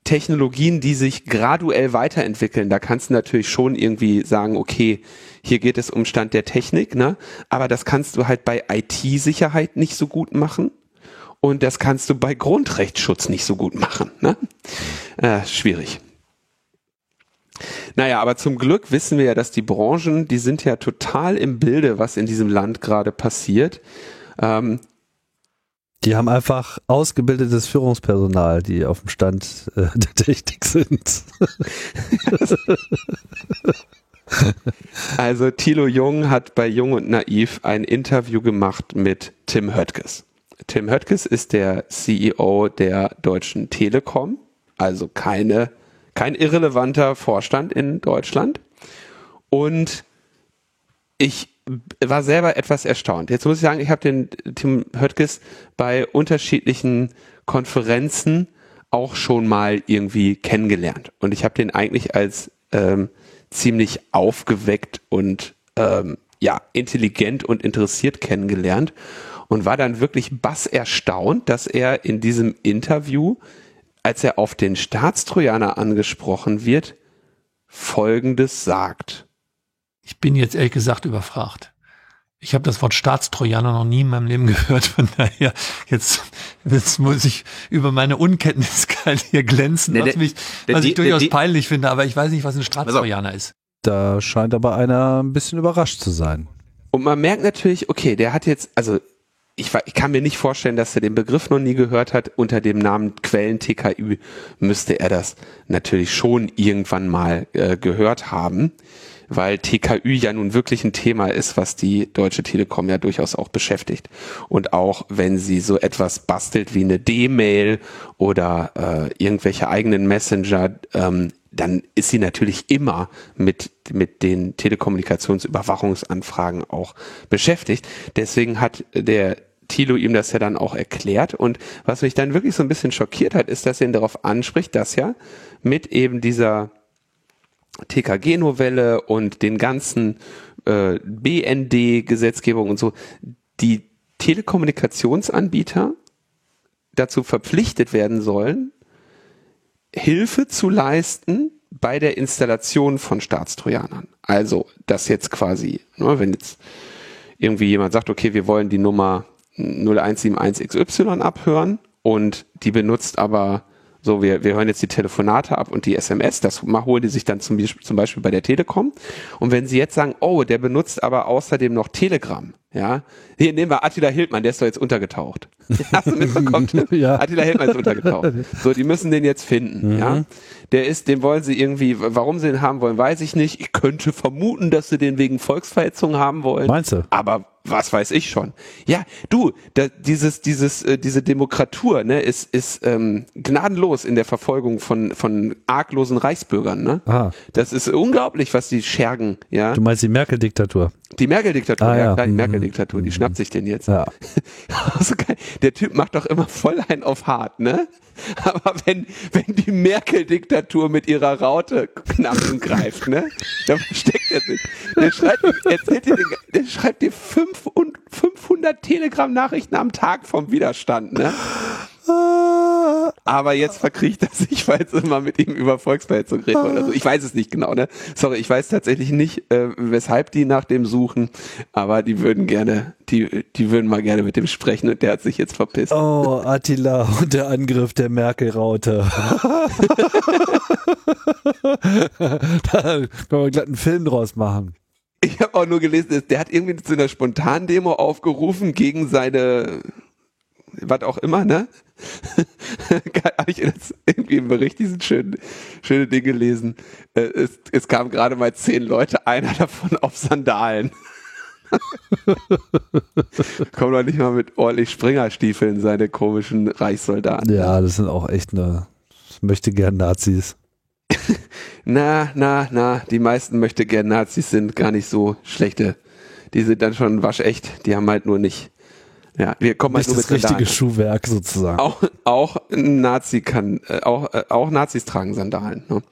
Technologien, die sich graduell weiterentwickeln, da kannst du natürlich schon irgendwie sagen, okay, hier geht es um Stand der Technik, ne? Aber das kannst du halt bei IT-Sicherheit nicht so gut machen. Und das kannst du bei Grundrechtsschutz nicht so gut machen. Ne? Äh, schwierig. Naja, aber zum Glück wissen wir ja, dass die Branchen, die sind ja total im Bilde, was in diesem Land gerade passiert. Ähm, Die haben einfach ausgebildetes Führungspersonal, die auf dem Stand äh, (laughs) der Technik sind. also Thilo Jung hat bei Jung und Naiv ein Interview gemacht mit Tim Höttges. Tim Höttges ist der CEO der Deutschen Telekom, also keine, kein irrelevanter Vorstand in Deutschland. Und ich war selber etwas erstaunt. Jetzt muss ich sagen, ich habe den Tim Höttges bei unterschiedlichen Konferenzen auch schon mal irgendwie kennengelernt. Und ich habe den eigentlich als ähm, ziemlich aufgeweckt und ähm, ja, intelligent und interessiert kennengelernt und war dann wirklich bass erstaunt, dass er in diesem Interview, als er auf den Staatstrojaner angesprochen wird, Folgendes sagt. Ich bin jetzt ehrlich gesagt überfragt. Ich habe das Wort Staatstrojaner noch nie in meinem Leben (laughs) gehört. Von daher, jetzt, jetzt muss ich über meine Unkenntnis (laughs) hier glänzen, was, mich, was die, ich durchaus die, peinlich finde. Aber ich weiß nicht, was ein Staatstrojaner ist. Da scheint aber einer ein bisschen überrascht zu sein. Und man merkt natürlich, okay, der hat jetzt, also ich, ich, kann mir nicht vorstellen, dass er den Begriff noch nie gehört hat. Unter dem Namen Quellen TKÜ müsste er das natürlich schon irgendwann mal äh, gehört haben weil TKÜ ja nun wirklich ein Thema ist, was die Deutsche Telekom ja durchaus auch beschäftigt. Und auch wenn sie so etwas bastelt wie eine D-Mail oder äh, irgendwelche eigenen Messenger, ähm, dann ist sie natürlich immer mit, mit den Telekommunikationsüberwachungsanfragen auch beschäftigt. Deswegen hat der Thilo ihm das ja dann auch erklärt. Und was mich dann wirklich so ein bisschen schockiert hat, ist, dass er ihn darauf anspricht, dass ja mit eben dieser TKG-Novelle und den ganzen äh, BND-Gesetzgebung und so, die Telekommunikationsanbieter dazu verpflichtet werden sollen, Hilfe zu leisten bei der Installation von Staatstrojanern. Also, das jetzt quasi, ne, wenn jetzt irgendwie jemand sagt, okay, wir wollen die Nummer 0171XY abhören und die benutzt aber so, wir, wir hören jetzt die Telefonate ab und die SMS, das holen die sich dann zum, zum Beispiel bei der Telekom. Und wenn sie jetzt sagen, oh, der benutzt aber außerdem noch Telegram, ja, hier nehmen wir Attila Hildmann, der ist doch jetzt untergetaucht. (laughs) Hast du mitbekommen? ja. Attila Hildmann ist untergetaucht. So, die müssen den jetzt finden, mhm. ja. Der ist, den wollen sie irgendwie, warum sie den haben wollen, weiß ich nicht. Ich könnte vermuten, dass sie den wegen Volksverhetzung haben wollen. Meinst du? Aber was weiß ich schon. Ja, du, da, dieses, dieses, äh, diese Demokratur, ne, ist, ist ähm, gnadenlos in der Verfolgung von von arglosen Reichsbürgern, ne? Aha. Das ist unglaublich, was die schergen, ja. Du meinst die Merkel-Diktatur? Die Merkel-Diktatur, ah, ja, ja, klar, die mhm. Merkel-Diktatur, die schnappt sich den jetzt. Ja. (laughs) also, der Typ macht doch immer voll ein auf hart, ne? (laughs) Aber wenn, wenn die Merkel-Diktatur mit ihrer Raute Knappen greift, ne? Da versteckt er sich. Der schreibt, erzählt dir, der schreibt dir fünf und 500 Telegram-Nachrichten am Tag vom Widerstand, ne? Aber jetzt verkriecht er sich, weil es immer mit ihm über Volksverhetzung redet oder so. Ich weiß es nicht genau, ne? Sorry, ich weiß tatsächlich nicht, äh, weshalb die nach dem suchen, aber die würden gerne, die, die würden mal gerne mit dem sprechen und der hat sich jetzt verpisst. Oh, Attila und der Angriff der Merkel-Raute. da können wir glatt einen Film draus machen. Ich habe auch nur gelesen, der hat irgendwie zu einer Spontandemo aufgerufen gegen seine was auch immer, ne? (laughs) Habe ich jetzt irgendwie im Bericht diesen schönen, schöne Dinge gelesen. Äh, es, es kamen gerade mal zehn Leute, einer davon auf Sandalen. (laughs) Kommen doch nicht mal mit ordentlich Springerstiefeln, seine komischen Reichssoldaten. Ja, das sind auch echt eine, möchte gern Nazis. (laughs) na, na, na, die meisten möchte gern Nazis sind gar nicht so schlechte. Die sind dann schon waschecht, die haben halt nur nicht ja, wir kommen halt nur mit das richtige Schuhwerk sozusagen. Auch, auch Nazi kann, äh, auch, äh, auch Nazis tragen Sandalen. Ne?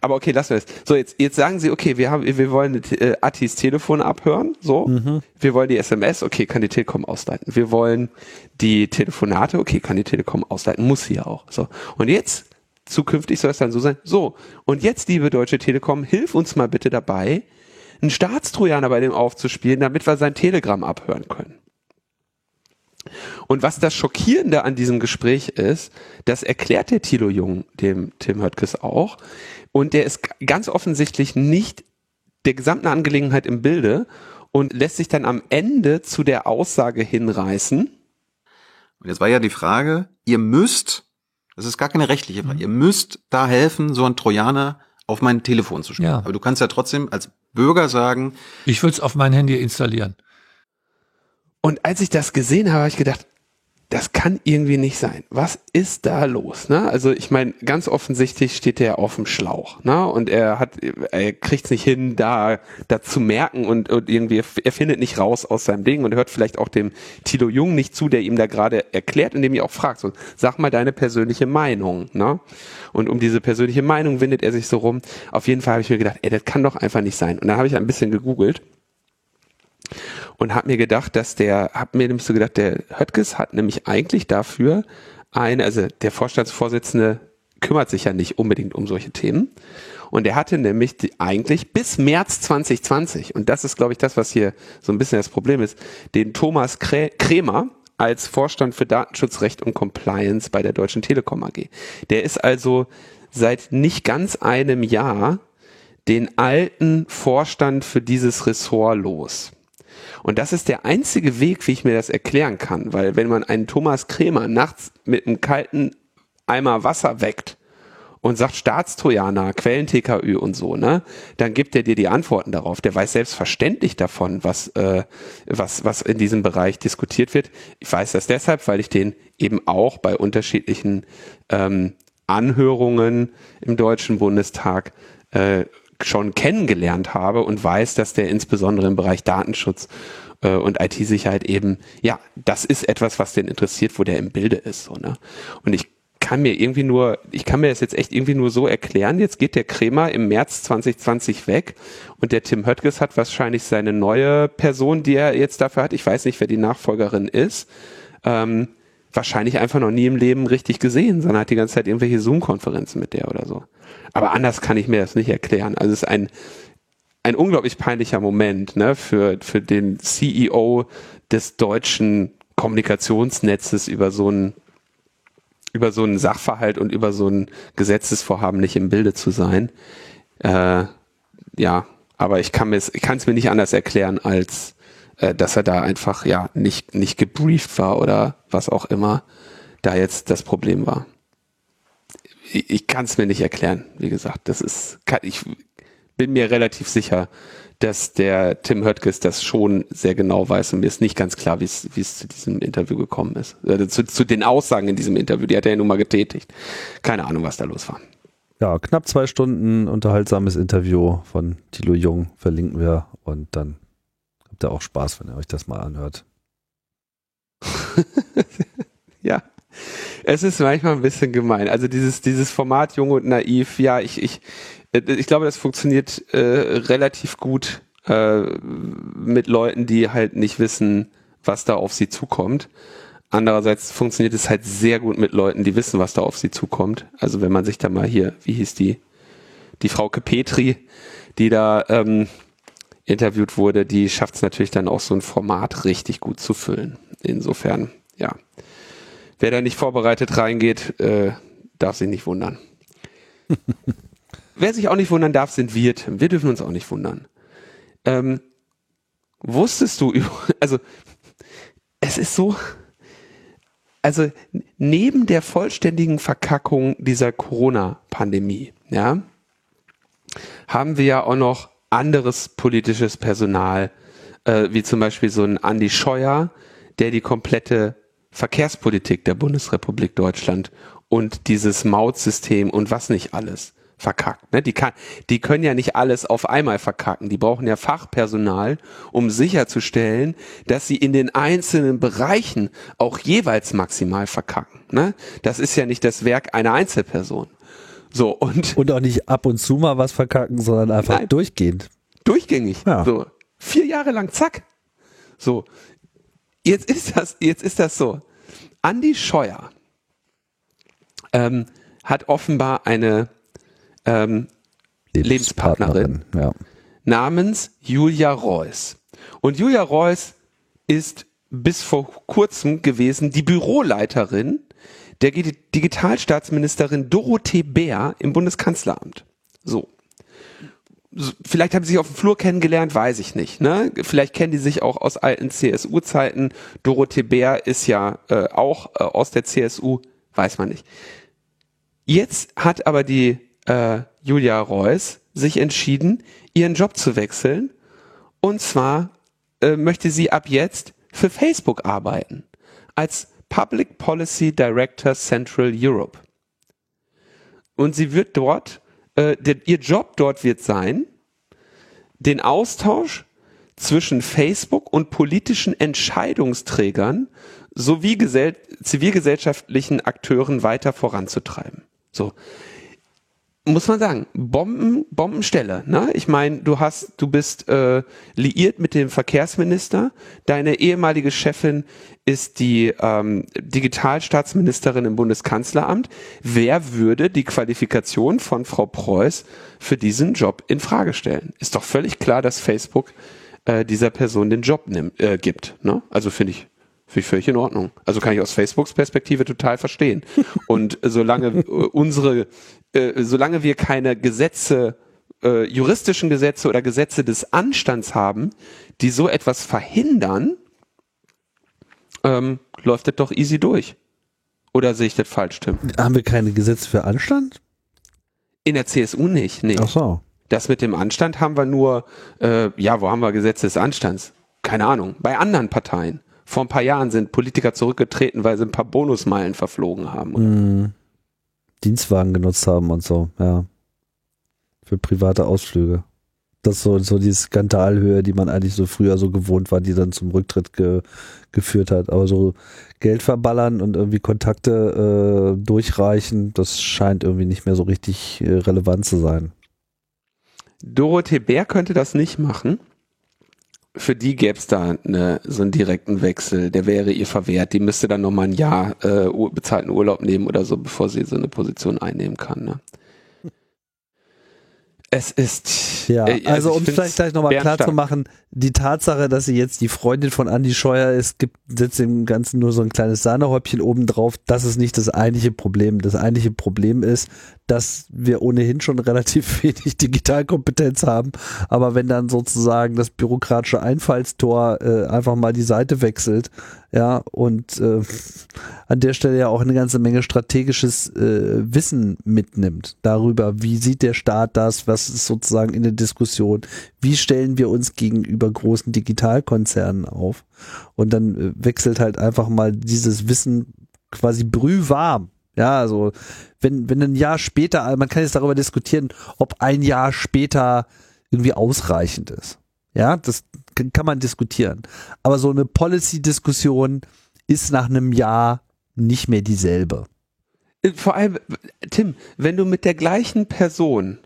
Aber okay, lassen wir es. So, jetzt, jetzt sagen sie, okay, wir haben, wir wollen äh, Attis Telefon abhören, so. Mhm. Wir wollen die SMS, okay, kann die Telekom ausleiten. Wir wollen die Telefonate, okay, kann die Telekom ausleiten, muss sie ja auch. So. Und jetzt, zukünftig soll es dann so sein, so. Und jetzt, liebe Deutsche Telekom, hilf uns mal bitte dabei, einen Staatstrojaner bei dem aufzuspielen, damit wir sein Telegram abhören können. Und was das Schockierende an diesem Gespräch ist, das erklärt der Thilo Jung dem Tim Höttges auch. Und der ist ganz offensichtlich nicht der gesamten Angelegenheit im Bilde und lässt sich dann am Ende zu der Aussage hinreißen, Und jetzt war ja die Frage, ihr müsst, das ist gar keine rechtliche Frage, mhm. ihr müsst da helfen, so ein Trojaner auf mein Telefon zu spielen. Ja. Aber du kannst ja trotzdem als Bürger sagen. Ich will es auf mein Handy installieren. Und als ich das gesehen habe, habe ich gedacht, das kann irgendwie nicht sein. Was ist da los? Ne? Also ich meine, ganz offensichtlich steht er auf dem Schlauch, ne? Und er hat, er kriegt es nicht hin, da, da zu merken und, und irgendwie, er findet nicht raus aus seinem Ding und hört vielleicht auch dem Tilo Jung nicht zu, der ihm da gerade erklärt, indem er auch fragt, so, sag mal deine persönliche Meinung, ne? Und um diese persönliche Meinung windet er sich so rum. Auf jeden Fall habe ich mir gedacht, ey, das kann doch einfach nicht sein. Und dann habe ich ein bisschen gegoogelt und habe mir gedacht, dass der, habe mir nämlich so gedacht, der Höttges hat nämlich eigentlich dafür eine, also der Vorstandsvorsitzende kümmert sich ja nicht unbedingt um solche Themen. Und er hatte nämlich die, eigentlich bis März 2020, und das ist, glaube ich, das, was hier so ein bisschen das Problem ist, den Thomas Krämer als Vorstand für Datenschutzrecht und Compliance bei der Deutschen Telekom AG. Der ist also seit nicht ganz einem Jahr den alten Vorstand für dieses Ressort los. Und das ist der einzige Weg, wie ich mir das erklären kann, weil wenn man einen Thomas Krämer nachts mit einem kalten Eimer Wasser weckt und sagt Staatstrojaner, Quellen-TKÜ und so, ne, dann gibt er dir die Antworten darauf. Der weiß selbstverständlich davon, was, äh, was, was in diesem Bereich diskutiert wird. Ich weiß das deshalb, weil ich den eben auch bei unterschiedlichen ähm, Anhörungen im Deutschen Bundestag äh, schon kennengelernt habe und weiß, dass der insbesondere im Bereich Datenschutz äh, und IT-Sicherheit eben, ja, das ist etwas, was den interessiert, wo der im Bilde ist. So, ne? Und ich kann mir irgendwie nur, ich kann mir das jetzt echt irgendwie nur so erklären. Jetzt geht der Kremer im März 2020 weg und der Tim Höttges hat wahrscheinlich seine neue Person, die er jetzt dafür hat. Ich weiß nicht, wer die Nachfolgerin ist. Ähm, wahrscheinlich einfach noch nie im Leben richtig gesehen, sondern hat die ganze Zeit irgendwelche Zoom-Konferenzen mit der oder so. Aber anders kann ich mir das nicht erklären. Also es ist ein, ein unglaublich peinlicher Moment ne, für, für den CEO des deutschen Kommunikationsnetzes über so einen über so einen Sachverhalt und über so ein Gesetzesvorhaben nicht im Bilde zu sein. Äh, ja, aber ich kann es ich kann es mir nicht anders erklären als äh, dass er da einfach ja nicht nicht gebrieft war oder was auch immer da jetzt das Problem war ich, ich kann es mir nicht erklären, wie gesagt. Das ist, kann, ich bin mir relativ sicher, dass der Tim Höttges das schon sehr genau weiß und mir ist nicht ganz klar, wie es wie es zu diesem Interview gekommen ist. Also zu, zu den Aussagen in diesem Interview, die hat er ja nun mal getätigt. Keine Ahnung, was da los war. Ja, knapp zwei Stunden unterhaltsames Interview von Thilo Jung verlinken wir und dann habt ihr auch Spaß, wenn ihr euch das mal anhört. (laughs) ja es ist manchmal ein bisschen gemein. Also dieses, dieses Format Jung und Naiv, ja, ich, ich, äh, ich glaube, das funktioniert äh, relativ gut äh, mit Leuten, die halt nicht wissen, was da auf sie zukommt. Andererseits funktioniert es halt sehr gut mit Leuten, die wissen, was da auf sie zukommt. Also wenn man sich da mal hier, wie hieß die, die Frau Petri, die da ähm, interviewt wurde, die schafft es natürlich dann auch so ein Format richtig gut zu füllen. Insofern, ja. Wer da nicht vorbereitet reingeht, äh, darf sich nicht wundern. (laughs) Wer sich auch nicht wundern darf, sind wir, Tim. Wir dürfen uns auch nicht wundern. Ähm, wusstest du, (laughs) also es ist so, also neben der vollständigen Verkackung dieser Corona-Pandemie, ja, haben wir ja auch noch anderes politisches Personal, äh, wie zum Beispiel so ein Andy Scheuer, der die komplette Verkehrspolitik der Bundesrepublik Deutschland und dieses Mautsystem und was nicht alles verkackt. Ne? Die, kann, die können ja nicht alles auf einmal verkacken. Die brauchen ja Fachpersonal, um sicherzustellen, dass sie in den einzelnen Bereichen auch jeweils maximal verkacken. Ne? Das ist ja nicht das Werk einer Einzelperson. So und (laughs) und auch nicht ab und zu mal was verkacken, sondern einfach nein, durchgehend. Durchgängig. Ja. So vier Jahre lang, zack. So Jetzt ist das, jetzt ist das so. Andy Scheuer ähm, hat offenbar eine ähm, Lebenspartnerin, Lebenspartnerin ja. namens Julia Reuss. Und Julia Reuss ist bis vor kurzem gewesen die Büroleiterin der Digitalstaatsministerin Dorothee Bär im Bundeskanzleramt. So. vielleicht haben sie sich auf dem Flur kennengelernt, weiß ich nicht. Ne? Vielleicht kennen die sich auch aus alten CSU-Zeiten. Dorothee Bär ist ja äh, auch äh, aus der CSU, weiß man nicht. Jetzt hat aber die äh, Julia Reuss sich entschieden, ihren Job zu wechseln. Und zwar äh, möchte sie ab jetzt für Facebook arbeiten. Als Public Policy Director Central Europe. Und sie wird dort äh, der, ihr Job dort wird sein, den Austausch zwischen Facebook und politischen Entscheidungsträgern sowie gesell zivilgesellschaftlichen Akteuren weiter voranzutreiben. So muss man sagen, Bomben, Bombenstelle. Ne? Ich meine, du hast, du bist äh, liiert mit dem Verkehrsminister. Deine ehemalige Chefin ist die ähm, Digitalstaatsministerin im Bundeskanzleramt. Wer würde die Qualifikation von Frau Preuß für diesen Job in Frage stellen? Ist doch völlig klar, dass Facebook äh, dieser Person den Job nimmt, äh, gibt. Ne? Also finde ich Finde ich völlig in Ordnung. Also kann ich aus Facebooks Perspektive total verstehen. Und solange äh, unsere, äh, solange wir keine Gesetze, äh, juristischen Gesetze oder Gesetze des Anstands haben, die so etwas verhindern, ähm, läuft das doch easy durch. Oder sehe ich das falsch, Tim? Haben wir keine Gesetze für Anstand? In der CSU nicht, nee. Ach so. Das mit dem Anstand haben wir nur, äh, ja, wo haben wir Gesetze des Anstands? Keine Ahnung. Bei anderen Parteien vor ein paar Jahren sind Politiker zurückgetreten, weil sie ein paar Bonusmeilen verflogen haben. Mhm. Dienstwagen genutzt haben und so, ja. Für private Ausflüge. Das ist so, so die Skandalhöhe, die man eigentlich so früher so gewohnt war, die dann zum Rücktritt ge, geführt hat. Aber so Geld verballern und irgendwie Kontakte äh, durchreichen, das scheint irgendwie nicht mehr so richtig äh, relevant zu sein. Dorothee Bär könnte das nicht machen für die gäbe es da eine, so einen direkten Wechsel, der wäre ihr verwehrt. Die müsste dann nochmal ein Jahr äh, bezahlten Urlaub nehmen oder so, bevor sie so eine Position einnehmen kann. Ne? Es ist. Ja, äh, also, also um es vielleicht gleich nochmal klar zu machen, die Tatsache, dass sie jetzt die Freundin von Andy Scheuer ist, gibt, setzt dem Ganzen nur so ein kleines Sahnehäubchen oben drauf. Das ist nicht das eigentliche Problem. Das eigentliche Problem ist, dass wir ohnehin schon relativ (laughs) wenig Digitalkompetenz haben. Aber wenn dann sozusagen das bürokratische Einfallstor äh, einfach mal die Seite wechselt, ja, und äh, an der Stelle ja auch eine ganze Menge strategisches äh, Wissen mitnimmt darüber, wie sieht der Staat das, was ist sozusagen in der Diskussion, wie stellen wir uns gegenüber großen Digitalkonzernen auf. Und dann äh, wechselt halt einfach mal dieses Wissen quasi brühwarm ja, also wenn, wenn ein Jahr später, man kann jetzt darüber diskutieren, ob ein Jahr später irgendwie ausreichend ist. Ja, das kann man diskutieren. Aber so eine Policy-Diskussion ist nach einem Jahr nicht mehr dieselbe. Vor allem, Tim, wenn du mit der gleichen Person,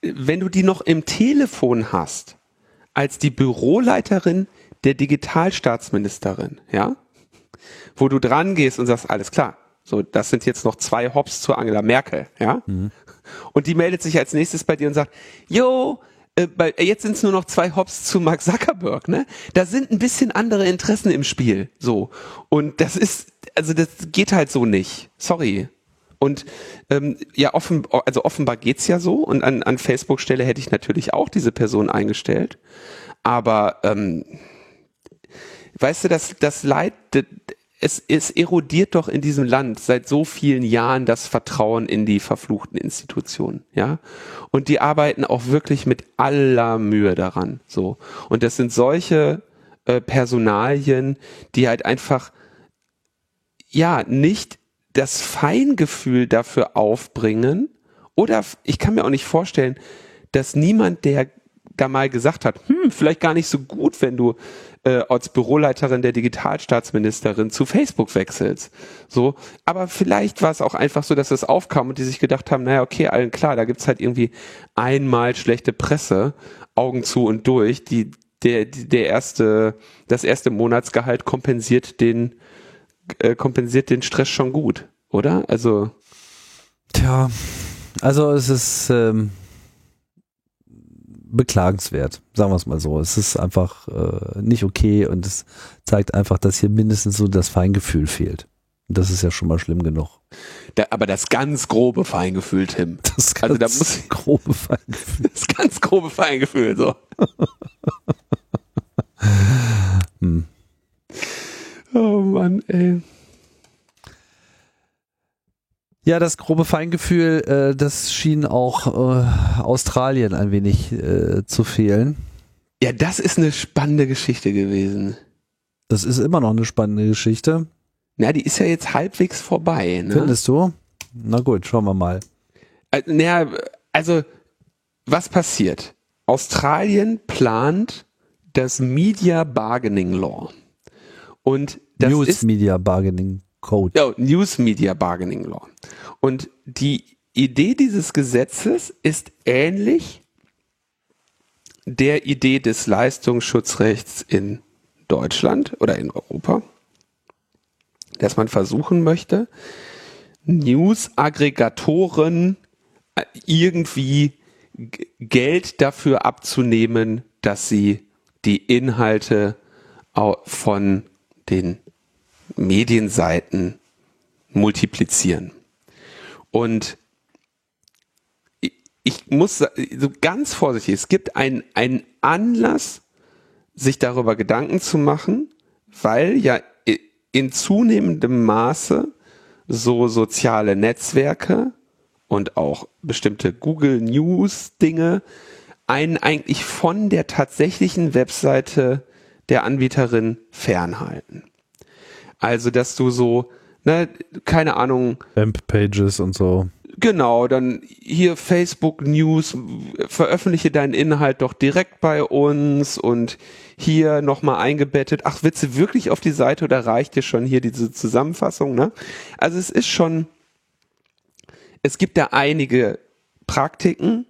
wenn du die noch im Telefon hast, als die Büroleiterin der Digitalstaatsministerin, ja, wo du dran gehst und sagst, alles klar, so, das sind jetzt noch zwei Hops zu Angela Merkel, ja? Mhm. Und die meldet sich als nächstes bei dir und sagt, jo, äh, jetzt sind es nur noch zwei Hops zu Mark Zuckerberg, ne? Da sind ein bisschen andere Interessen im Spiel, so. Und das ist, also das geht halt so nicht. Sorry. Und ähm, ja, offen, also offenbar geht's ja so. Und an, an Facebook-Stelle hätte ich natürlich auch diese Person eingestellt. Aber ähm, weißt du, das, das Leid, es, es erodiert doch in diesem Land seit so vielen Jahren das Vertrauen in die verfluchten Institutionen, ja. Und die arbeiten auch wirklich mit aller Mühe daran, so. Und das sind solche äh, Personalien, die halt einfach, ja, nicht das Feingefühl dafür aufbringen. Oder ich kann mir auch nicht vorstellen, dass niemand, der da mal gesagt hat, hm, vielleicht gar nicht so gut, wenn du äh, als Büroleiterin der Digitalstaatsministerin zu Facebook wechselst. So, aber vielleicht war es auch einfach so, dass es aufkam und die sich gedacht haben, naja, okay, allen klar, da gibt's halt irgendwie einmal schlechte Presse, Augen zu und durch, die der der erste das erste Monatsgehalt kompensiert den äh, kompensiert den Stress schon gut, oder? Also Tja, also es ist ähm, beklagenswert, sagen wir es mal so. Es ist einfach äh, nicht okay und es zeigt einfach, dass hier mindestens so das Feingefühl fehlt. Das ist ja schon mal schlimm genug. Da, aber das ganz grobe Feingefühl, Tim. (laughs) Das ganz also da muss, (laughs) grobe Feingefühl. Das ganz grobe Feingefühl, so. (laughs) hm. Oh Mann, ey. Ja, das grobe Feingefühl, äh, das schien auch äh, Australien ein wenig äh, zu fehlen. Ja, das ist eine spannende Geschichte gewesen. Das ist immer noch eine spannende Geschichte. Na, die ist ja jetzt halbwegs vorbei. Ne? Findest du? Na gut, schauen wir mal. Äh, naja, also, was passiert? Australien plant das Media Bargaining Law. Und das News ist, Media Bargaining Code. Ja, News Media Bargaining Law. Und die Idee dieses Gesetzes ist ähnlich der Idee des Leistungsschutzrechts in Deutschland oder in Europa, dass man versuchen möchte, News-Aggregatoren äh, irgendwie Geld dafür abzunehmen, dass sie die Inhalte von den Medienseiten multiplizieren. Und ich muss so ganz vorsichtig, es gibt einen, einen Anlass, sich darüber Gedanken zu machen, weil ja in zunehmendem Maße so soziale Netzwerke und auch bestimmte Google News Dinge einen eigentlich von der tatsächlichen Webseite der Anbieterin fernhalten. Also, dass du so, ne, keine Ahnung. AMP-Pages und so. Genau, dann hier Facebook News, veröffentliche deinen Inhalt doch direkt bei uns und hier nochmal eingebettet. Ach, willst du wirklich auf die Seite oder reicht dir schon hier diese Zusammenfassung, ne? Also es ist schon, es gibt da einige Praktiken,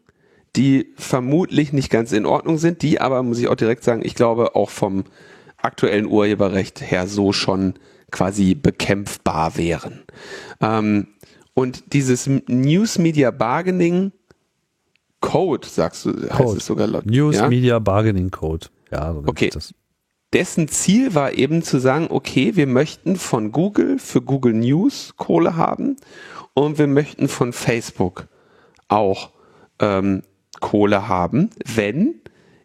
die vermutlich nicht ganz in Ordnung sind, die aber, muss ich auch direkt sagen, ich glaube auch vom aktuellen Urheberrecht her so schon quasi bekämpfbar wären. Ähm, und dieses News Media Bargaining Code, sagst du, heißt Code. es sogar laut. News ja? Media Bargaining Code. Ja, so okay. Dessen Ziel war eben zu sagen, okay, wir möchten von Google für Google News Kohle haben und wir möchten von Facebook auch ähm, Kohle haben, wenn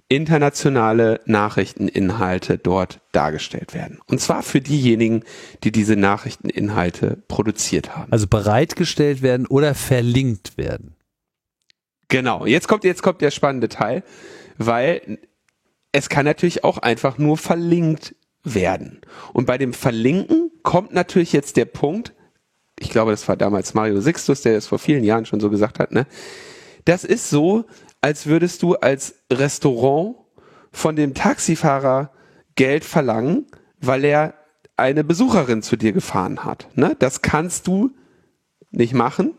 internationale Nachrichteninhalte dort dargestellt werden. Und zwar für diejenigen, die diese Nachrichteninhalte produziert haben. Also bereitgestellt werden oder verlinkt werden. Genau. Jetzt kommt, jetzt kommt der spannende Teil, weil es kann natürlich auch einfach nur verlinkt werden. Und bei dem Verlinken kommt natürlich jetzt der Punkt, ich glaube, das war damals Mario Sixtus, der es vor vielen Jahren schon so gesagt hat, ne? Das ist so, als würdest du als Restaurant von dem Taxifahrer Geld verlangen, weil er eine Besucherin zu dir gefahren hat. Ne? Das kannst du nicht machen.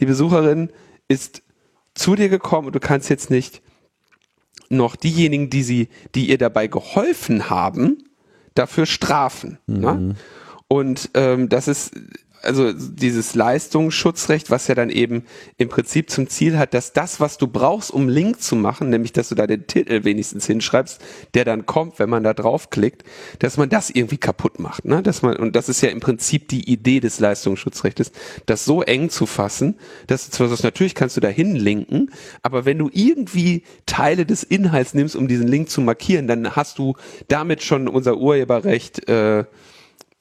Die Besucherin ist zu dir gekommen und du kannst jetzt nicht noch diejenigen, die sie, die ihr dabei geholfen haben, dafür strafen. Ne? Mhm. Ne? Und ähm, das ist also dieses Leistungsschutzrecht, was ja dann eben im Prinzip zum Ziel hat, dass das, was du brauchst, um Link zu machen, nämlich dass du da den Titel wenigstens hinschreibst, der dann kommt, wenn man da draufklickt, dass man das irgendwie kaputt macht, ne? Dass man und das ist ja im Prinzip die Idee des Leistungsschutzrechtes, das so eng zu fassen, dass du zwar sagst, natürlich kannst du da hinlinken, aber wenn du irgendwie Teile des Inhalts nimmst, um diesen Link zu markieren, dann hast du damit schon unser Urheberrecht äh,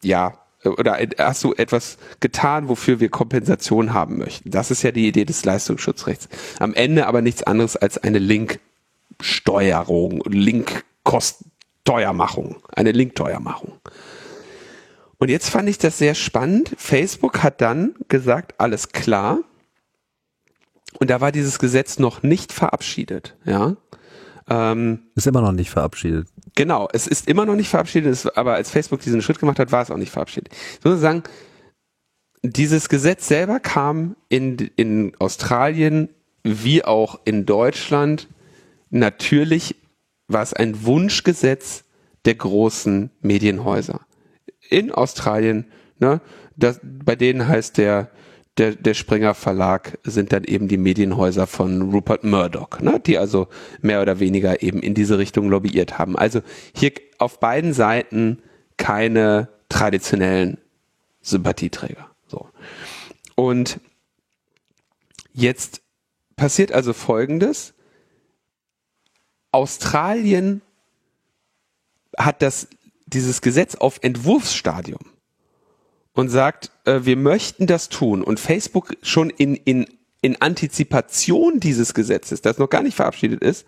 ja oder hast du etwas getan, wofür wir Kompensation haben möchten? Das ist ja die Idee des Leistungsschutzrechts. Am Ende aber nichts anderes als eine Linksteuerung, Linkkoststeuermachung, eine Linkteuermachung. Und jetzt fand ich das sehr spannend. Facebook hat dann gesagt, alles klar. Und da war dieses Gesetz noch nicht verabschiedet, ja. Ähm, ist immer noch nicht verabschiedet. Genau, es ist immer noch nicht verabschiedet, aber als Facebook diesen Schritt gemacht hat, war es auch nicht verabschiedet. Ich muss sagen, dieses Gesetz selber kam in, in Australien wie auch in Deutschland natürlich war es ein Wunschgesetz der großen Medienhäuser. In Australien, ne, das, bei denen heißt der der, der Springer Verlag sind dann eben die Medienhäuser von Rupert Murdoch, ne, die also mehr oder weniger eben in diese Richtung lobbyiert haben. Also hier auf beiden Seiten keine traditionellen Sympathieträger. So. Und jetzt passiert also Folgendes. Australien hat das, dieses Gesetz auf Entwurfsstadium und sagt, äh, wir möchten das tun. Und Facebook schon in, in, in Antizipation dieses Gesetzes, das noch gar nicht verabschiedet ist,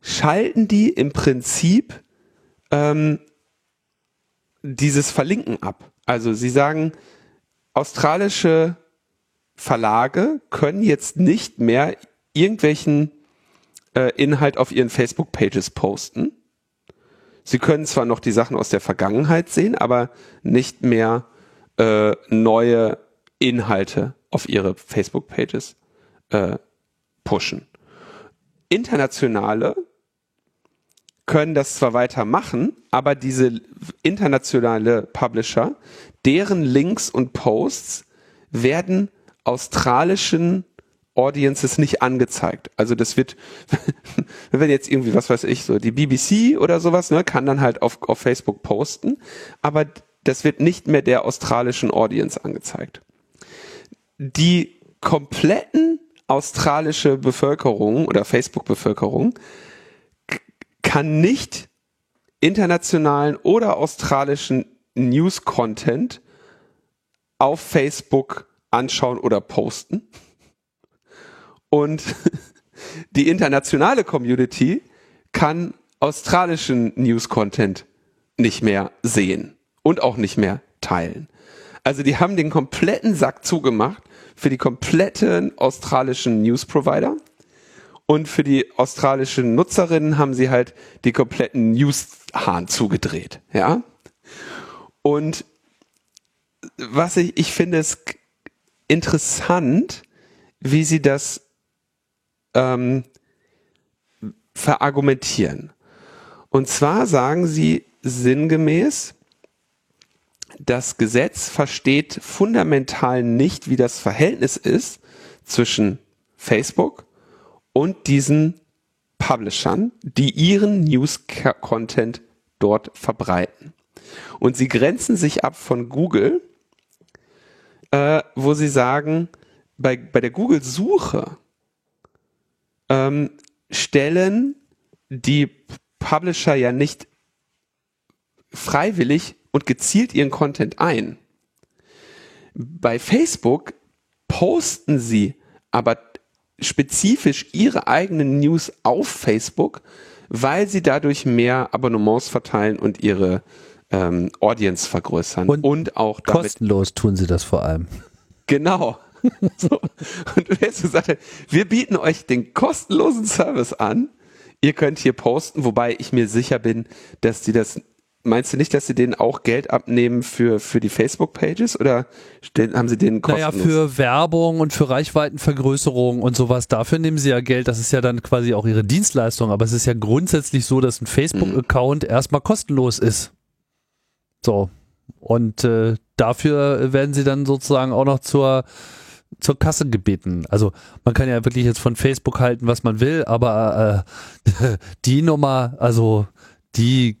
schalten die im Prinzip ähm, dieses Verlinken ab. Also sie sagen, australische Verlage können jetzt nicht mehr irgendwelchen äh, Inhalt auf ihren Facebook-Pages posten. Sie können zwar noch die Sachen aus der Vergangenheit sehen, aber nicht mehr äh, neue Inhalte auf ihre Facebook-Pages äh, pushen. Internationale können das zwar weitermachen, aber diese internationale Publisher, deren Links und Posts werden australischen Audiences nicht angezeigt. Also das wird, (laughs) wenn jetzt irgendwie, was weiß ich, so die BBC oder sowas, ne, kann dann halt auf, auf Facebook posten, aber das wird nicht mehr der australischen Audience angezeigt. Die kompletten australische Bevölkerung oder Facebook-Bevölkerung kann nicht internationalen oder australischen News-Content auf Facebook anschauen oder posten. Und (laughs) die internationale Community kann australischen News-Content nicht mehr sehen und auch nicht mehr teilen. Also die haben den kompletten Sack zugemacht für die kompletten australischen News-Provider und für die australischen Nutzerinnen haben sie halt die kompletten News-Hahn zugedreht, ja. Und was ich, ich finde es interessant, wie sie das ähm, verargumentieren. Und zwar sagen sie sinngemäß, das Gesetz versteht fundamental nicht, wie das Verhältnis ist zwischen Facebook und diesen Publishern, die ihren News-Content dort verbreiten. Und sie grenzen sich ab von Google, äh, wo sie sagen, bei, bei der Google-Suche ähm, stellen die Publisher ja nicht freiwillig und gezielt ihren Content ein. Bei Facebook posten sie aber spezifisch ihre eigenen News auf Facebook, weil sie dadurch mehr Abonnements verteilen und ihre ähm, Audience vergrößern. Und, und auch damit, kostenlos tun sie das vor allem. Genau. (laughs) so. Und wer so sagt, wir bieten euch den kostenlosen Service an. Ihr könnt hier posten, wobei ich mir sicher bin, dass die das Meinst du nicht, dass sie denen auch Geld abnehmen für, für die Facebook-Pages oder haben sie denen kostenlos? Naja, für Werbung und für Reichweitenvergrößerung und sowas, dafür nehmen sie ja Geld. Das ist ja dann quasi auch ihre Dienstleistung. Aber es ist ja grundsätzlich so, dass ein Facebook-Account mhm. erstmal kostenlos ist. So. Und äh, dafür werden sie dann sozusagen auch noch zur, zur Kasse gebeten. Also man kann ja wirklich jetzt von Facebook halten, was man will, aber äh, (laughs) die Nummer, also die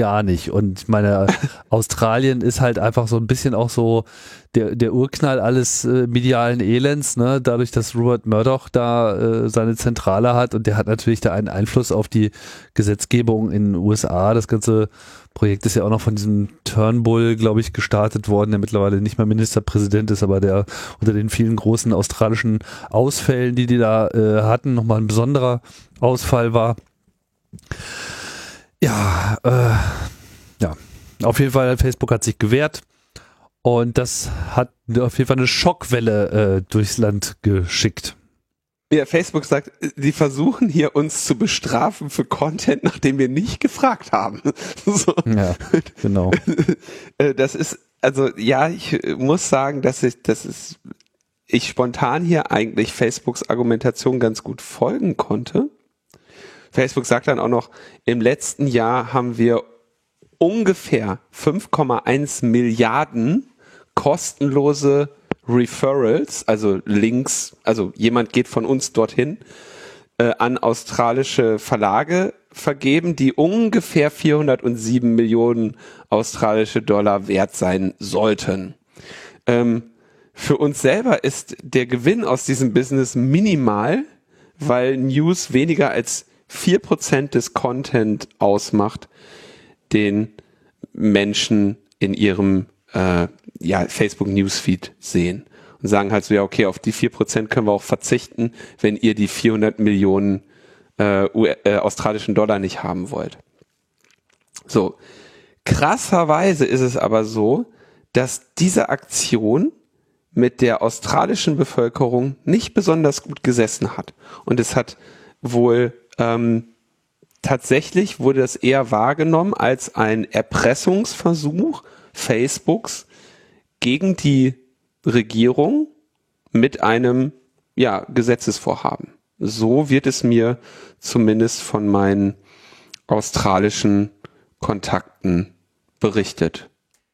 gar nicht. Und meine, (laughs) Australien ist halt einfach so ein bisschen auch so der, der Urknall alles äh, medialen Elends, ne? dadurch, dass Robert Murdoch da äh, seine Zentrale hat und der hat natürlich da einen Einfluss auf die Gesetzgebung in den USA. Das ganze Projekt ist ja auch noch von diesem Turnbull, glaube ich, gestartet worden, der mittlerweile nicht mehr Ministerpräsident ist, aber der unter den vielen großen australischen Ausfällen, die die da äh, hatten, nochmal ein besonderer Ausfall war. Ja, äh, ja. Auf jeden Fall, Facebook hat sich gewehrt und das hat auf jeden Fall eine Schockwelle äh, durchs Land geschickt. Ja, Facebook sagt, sie versuchen hier uns zu bestrafen für Content, nachdem wir nicht gefragt haben. (laughs) so. Ja, genau. (laughs) Äh, das ist, also ja, ich muss sagen, dass ich, das ist, ich spontan hier eigentlich Facebooks Argumentation ganz gut folgen konnte. Facebook sagt dann auch noch, im letzten Jahr haben wir ungefähr 5,1 Milliarden kostenlose Referrals, also Links, also jemand geht von uns dorthin äh, an australische Verlage vergeben, die ungefähr 407 Millionen australische Dollar wert sein sollten. Ähm, für uns selber ist der Gewinn aus diesem Business minimal, weil News weniger als vier Prozent des Content ausmacht, den Menschen in ihrem äh, ja, Facebook Newsfeed sehen. Und sagen halt so, ja, okay, auf die vier Prozent können wir auch verzichten, wenn ihr die 400 Millionen äh, äh, australischen Dollar nicht haben wollt. So, krasserweise ist es aber so, dass diese Aktion mit der australischen Bevölkerung nicht besonders gut gesessen hat. Und es hat wohl ähm, tatsächlich wurde das eher wahrgenommen als ein Erpressungsversuch Facebooks gegen die Regierung mit einem ja, Gesetzesvorhaben. So wird es mir zumindest von meinen australischen Kontakten berichtet.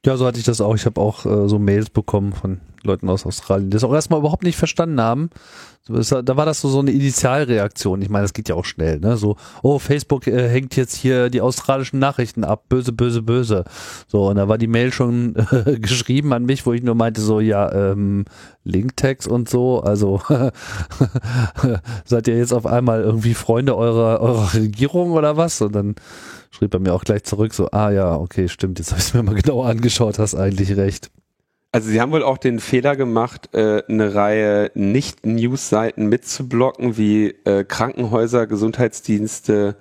Ja, so hatte ich das auch. Ich habe auch äh, so Mails bekommen von Leuten aus Australien, die das auch erstmal überhaupt nicht verstanden haben. Da war das so, so eine Initialreaktion. Ich meine, das geht ja auch schnell, ne? So, oh, Facebook äh, hängt jetzt hier die australischen Nachrichten ab, böse, böse, böse. So, und da war die Mail schon (laughs) äh, geschrieben an mich, wo ich nur meinte, so, ja, ähm, Linktext und so, also (laughs) seid ihr jetzt auf einmal irgendwie Freunde eurer, eurer Regierung oder was? Und dann schrieb er mir auch gleich zurück, so, ah ja, okay, stimmt, jetzt habe ich es mir mal (laughs) genauer angeschaut, hast eigentlich recht. Also sie haben wohl auch den Fehler gemacht, äh, eine Reihe Nicht-News-Seiten mitzublocken, wie äh, Krankenhäuser, Gesundheitsdienste,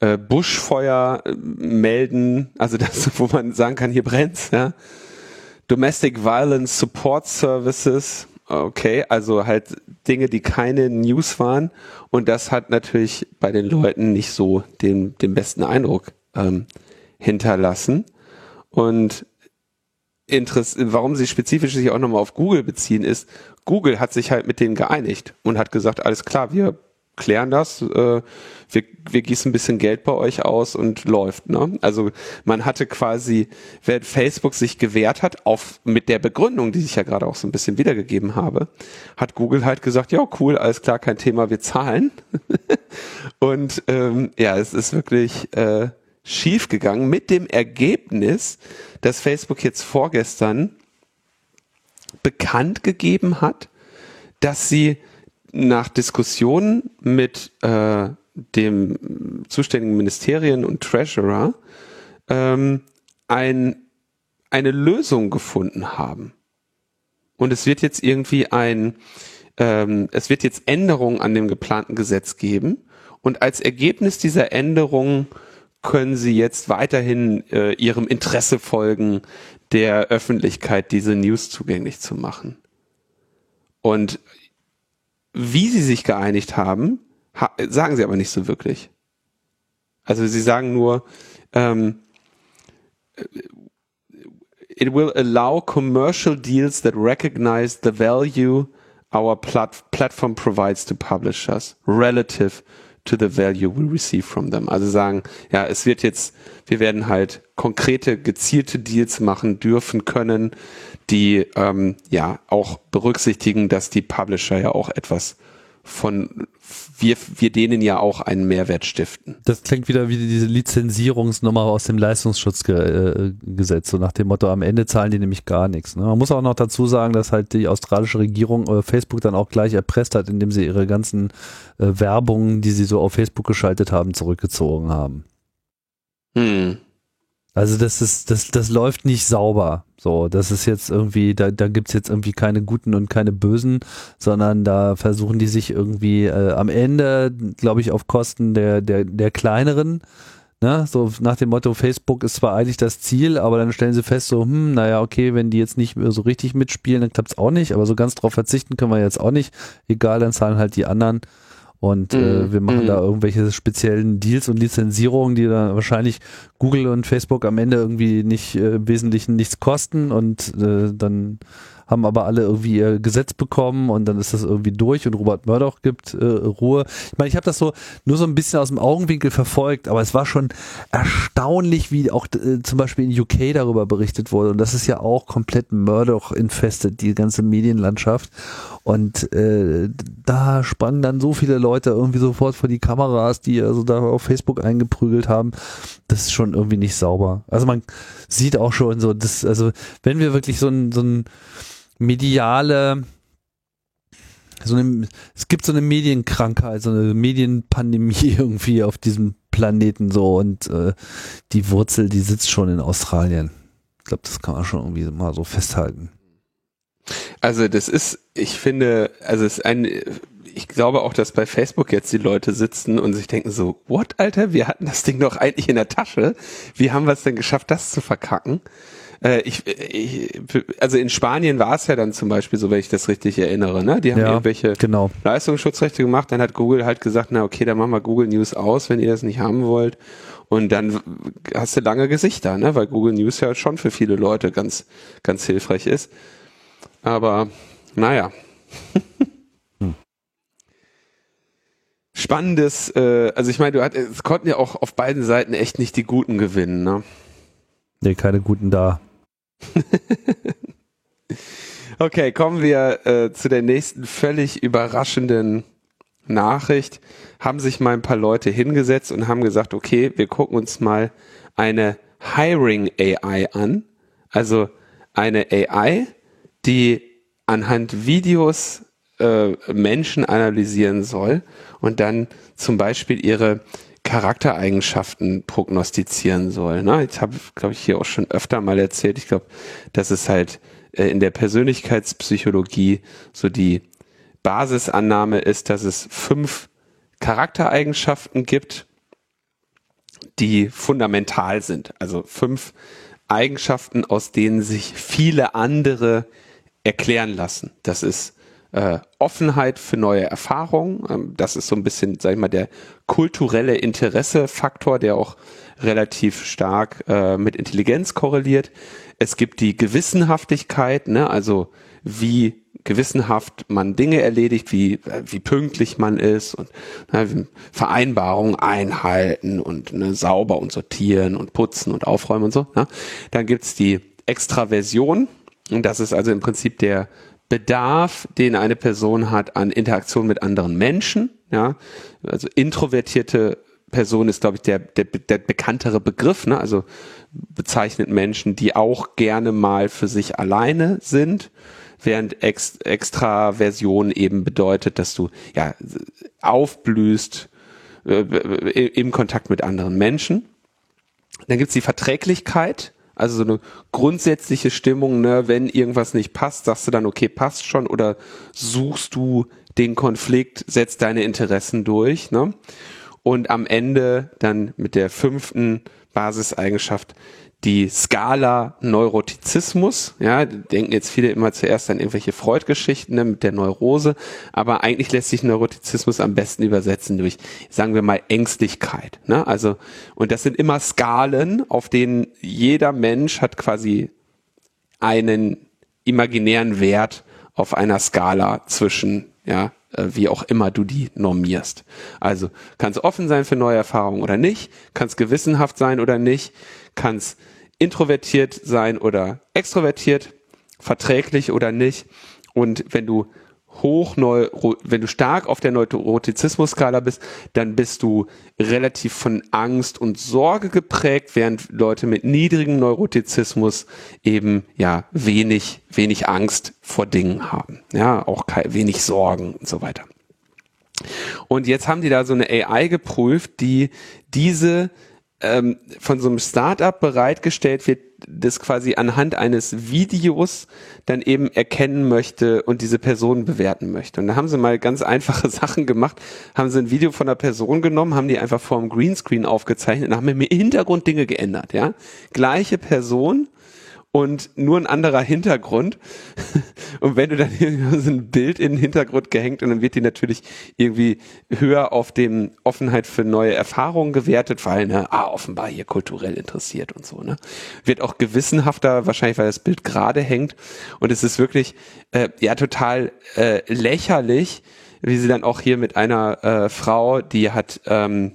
äh, Buschfeuer äh, melden, also das, (laughs) wo man sagen kann, hier brennt's, ja. Domestic Violence Support Services, okay, also halt Dinge, die keine News waren. Und das hat natürlich bei den Leuten nicht so den, den besten Eindruck ähm, hinterlassen. Und Interess warum sie spezifisch sich auch nochmal auf Google beziehen, ist, Google hat sich halt mit denen geeinigt und hat gesagt, alles klar, wir klären das, äh, wir, wir gießen ein bisschen Geld bei euch aus und läuft. Ne? Also man hatte quasi, wenn Facebook sich gewehrt hat, auf mit der Begründung, die ich ja gerade auch so ein bisschen wiedergegeben habe, hat Google halt gesagt, ja cool, alles klar, kein Thema, wir zahlen. (laughs) und ähm, ja, es ist wirklich äh, schief gegangen mit dem Ergebnis, dass Facebook jetzt vorgestern bekannt gegeben hat, dass sie nach Diskussionen mit äh, dem zuständigen Ministerien und Treasurer ähm, ein, eine Lösung gefunden haben. Und es wird jetzt irgendwie ein, ähm, es wird jetzt Änderungen an dem geplanten Gesetz geben. Und als Ergebnis dieser Änderungen können sie jetzt weiterhin äh, ihrem Interesse folgen, der Öffentlichkeit diese News zugänglich zu machen. Und wie sie sich geeinigt haben, ha sagen sie aber nicht so wirklich. Also sie sagen nur, ähm, it will allow commercial deals that recognize the value our plat platform provides to publishers relative to the value we receive from them. Also sagen, ja, es wird jetzt, wir werden halt konkrete, gezielte Deals machen dürfen können, die ähm, ja auch berücksichtigen, dass die Publisher ja auch etwas von wir, wir denen ja auch einen Mehrwert stiften. Das klingt wieder wie diese Lizenzierungsnummer aus dem Leistungsschutzgesetz, so nach dem Motto, am Ende zahlen die nämlich gar nichts. Ne? Man muss auch noch dazu sagen, dass halt die australische Regierung äh, Facebook dann auch gleich erpresst hat, indem sie ihre ganzen äh, Werbungen, die sie so auf Facebook geschaltet haben, zurückgezogen haben. Hm. Also das ist, das, das läuft nicht sauber. So, das ist jetzt irgendwie, da, da gibt's jetzt irgendwie keine guten und keine bösen, sondern da versuchen die sich irgendwie äh, am Ende, glaube ich, auf Kosten der, der, der kleineren, ne, so nach dem Motto, Facebook ist zwar eigentlich das Ziel, aber dann stellen sie fest, so, hm, naja, okay, wenn die jetzt nicht so richtig mitspielen, dann klappt's auch nicht, aber so ganz drauf verzichten können wir jetzt auch nicht. Egal, dann zahlen halt die anderen. Und äh, mhm. wir machen mm. da irgendwelche speziellen Deals und Lizenzierungen, die dann wahrscheinlich Google und Facebook am Ende irgendwie nicht äh, im Wesentlichen nichts kosten und äh, dann haben aber alle irgendwie ihr Gesetz bekommen und dann ist das irgendwie durch und Robert Murdoch gibt äh, Ruhe. Ich meine, ich habe das so nur so ein bisschen aus dem Augenwinkel verfolgt, aber es war schon erstaunlich, wie auch äh, zum Beispiel in UK darüber berichtet wurde und das ist ja auch komplett Murdoch infestet, die ganze Medienlandschaft und äh, da sprangen dann so viele Leute irgendwie sofort vor die Kameras, die also da auf Facebook eingeprügelt haben. Das ist schon irgendwie nicht sauber. Also man sieht auch schon so, das, also wenn wir wirklich so ein, so ein mediale so eine, es gibt so eine Medienkrankheit, so eine Medienpandemie (laughs) irgendwie auf diesem Planeten so und äh, die Wurzel, die sitzt schon in Australien. Ich glaube, das kann man schon irgendwie mal so festhalten. Also das ist, ich finde, also es ist ein, ich glaube auch, dass bei Facebook jetzt die Leute sitzen und sich denken so, what, Alter, wir hatten das Ding doch eigentlich in der Tasche. Wie haben wir es denn geschafft, das zu verkacken? Äh, ich, ich, also in Spanien war es ja dann zum Beispiel so, wenn ich das richtig erinnere, ne? Die haben ja, irgendwelche genau. Leistungsschutzrechte gemacht, dann hat Google halt gesagt, na okay, dann machen wir Google News aus, wenn ihr das nicht haben wollt. Und dann hast du lange Gesichter, ne? Weil Google News ja schon für viele Leute ganz, ganz hilfreich ist. Aber naja. hm. (laughs) Spannendes, äh, also ich meine, du hat, es konnten ja auch auf beiden Seiten echt nicht die Guten gewinnen, ne? Nee, keine Guten da. (laughs) okay, kommen wir äh, zu der nächsten völlig überraschenden Nachricht. Haben sich mal ein paar Leute hingesetzt und haben gesagt, okay, wir gucken uns mal eine Hiring AI an. Also eine AI, die anhand Videos äh, Menschen analysieren soll und dann zum Beispiel ihre Charaktereigenschaften prognostizieren soll. Ne? Ich habe, glaube ich, hier auch schon öfter mal erzählt. Ich glaube, dass es halt äh, in der Persönlichkeitspsychologie so die Basisannahme ist, dass es fünf Charaktereigenschaften gibt, die fundamental sind. Also fünf Eigenschaften, aus denen sich viele andere erklären lassen. Das ist äh, Offenheit für neue Erfahrungen. Ähm, das ist so ein bisschen, sag ich mal, der kulturelle Interessefaktor, der auch relativ stark äh, mit Intelligenz korreliert. Es gibt die Gewissenhaftigkeit, ne? also wie gewissenhaft man Dinge erledigt, wie, äh, wie pünktlich man ist und ne, Vereinbarungen einhalten und ne, sauber und sortieren und putzen und aufräumen und so. Ne? Dann gibt's die Extraversion, und das ist also im Prinzip der Bedarf, den eine Person hat an Interaktion mit anderen Menschen. Ja, also introvertierte Person ist, glaube ich, der, der, der bekanntere Begriff. Ne? Also bezeichnet Menschen, die auch gerne mal für sich alleine sind, während Ex Extraversion eben bedeutet, dass du ja aufblühst äh, im Kontakt mit anderen Menschen. Dann gibt's die Verträglichkeit. Also so eine grundsätzliche Stimmung, ne, wenn irgendwas nicht passt, sagst du dann, okay, passt schon oder suchst du den Konflikt, setzt deine Interessen durch, ne? Und am Ende dann mit der fünften Basiseigenschaft die Skala Neurotizismus. Ja, denken jetzt viele immer zuerst an irgendwelche Freud-Geschichten ne, mit der Neurose, aber eigentlich lässt sich Neurotizismus am besten übersetzen durch, sagen wir mal, Ängstlichkeit. Ne? Also, und das sind immer Skalen, auf denen jeder Mensch hat quasi einen imaginären Wert auf einer Skala zwischen, ja, äh, wie auch immer du die normierst. Also kannst offen sein für neue Erfahrungen oder nicht, kannst gewissenhaft sein oder nicht, kannst introvertiert sein oder extrovertiert, verträglich oder nicht. Und wenn du hoch neu, wenn du stark auf der Neurotizismus-Skala bist, dann bist du relativ von Angst und Sorge geprägt, während Leute mit niedrigem Neurotizismus eben ja wenig, wenig Angst vor Dingen haben. Ja, auch wenig Sorgen und so weiter. Und jetzt haben die da so eine AI geprüft, die diese ähm, von so einem Startup bereitgestellt wird, das quasi anhand eines Videos dann eben erkennen möchte und diese Person bewerten möchte. Und da haben sie mal ganz einfache (laughs) Sachen gemacht, haben sie ein Video von einer Person genommen, haben die einfach vor dem Greenscreen aufgezeichnet und haben im Hintergrund Dinge geändert, ja. Gleiche Person und nur ein anderer Hintergrund (laughs) und wenn du dann so ein Bild in den Hintergrund gehängt und dann wird die natürlich irgendwie höher auf dem Offenheit für neue Erfahrungen gewertet, weil, ne, ah, offenbar hier kulturell interessiert und so, ne. Wird auch gewissenhafter, wahrscheinlich, weil das Bild gerade hängt. Und es ist wirklich, äh, ja, total äh, lächerlich, wie sie dann auch hier mit einer äh, Frau, die hat, ähm,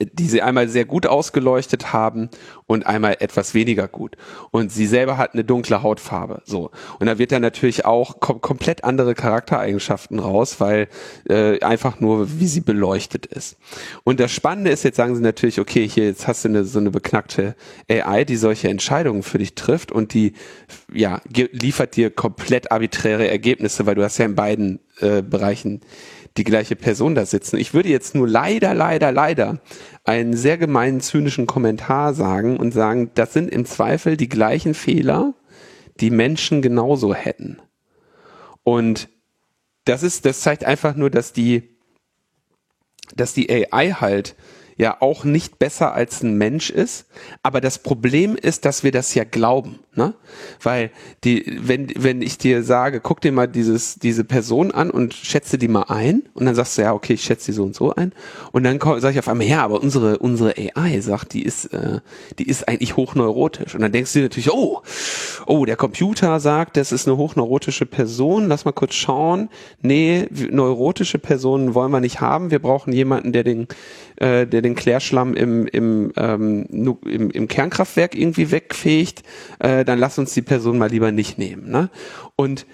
die sie einmal sehr gut ausgeleuchtet haben und einmal etwas weniger gut. Und sie selber hat eine dunkle Hautfarbe. So. Und da wird dann natürlich auch kom komplett andere Charaktereigenschaften raus, weil äh, einfach nur, wie sie beleuchtet ist. Und das Spannende ist, jetzt sagen sie natürlich, okay, hier, jetzt hast du eine, so eine beknackte AI, die solche Entscheidungen für dich trifft und die, ja, liefert dir komplett arbiträre Ergebnisse, weil du hast ja in beiden äh, Bereichen die gleiche Person da sitzen. Ich würde jetzt nur leider, leider, leider einen sehr gemeinen, zynischen Kommentar sagen und sagen, das sind im Zweifel die gleichen Fehler, die Menschen genauso hätten. Und das ist, das zeigt einfach nur, dass die, dass die AI halt ja auch nicht besser als ein Mensch ist. Aber das Problem ist, dass wir das ja glauben, ne? Weil die, wenn, wenn ich dir sage, guck dir mal dieses, diese Person an und schätze die mal ein und dann sagst du, ja, okay, ich schätze die so und so ein. Und dann sage ich auf einmal, ja, aber unsere, unsere AI sagt, die ist, äh, die ist eigentlich hochneurotisch. Und dann denkst du dir natürlich, oh, oh, der Computer sagt, das ist eine hochneurotische Person, lass mal kurz schauen. Nee, neurotische Personen wollen wir nicht haben. Wir brauchen jemanden, der den, äh, der den Klärschlamm im, im, ähm, im, im Kernkraftwerk irgendwie wegfegt, äh, dann lass uns die Person mal lieber nicht nehmen. Ne? Und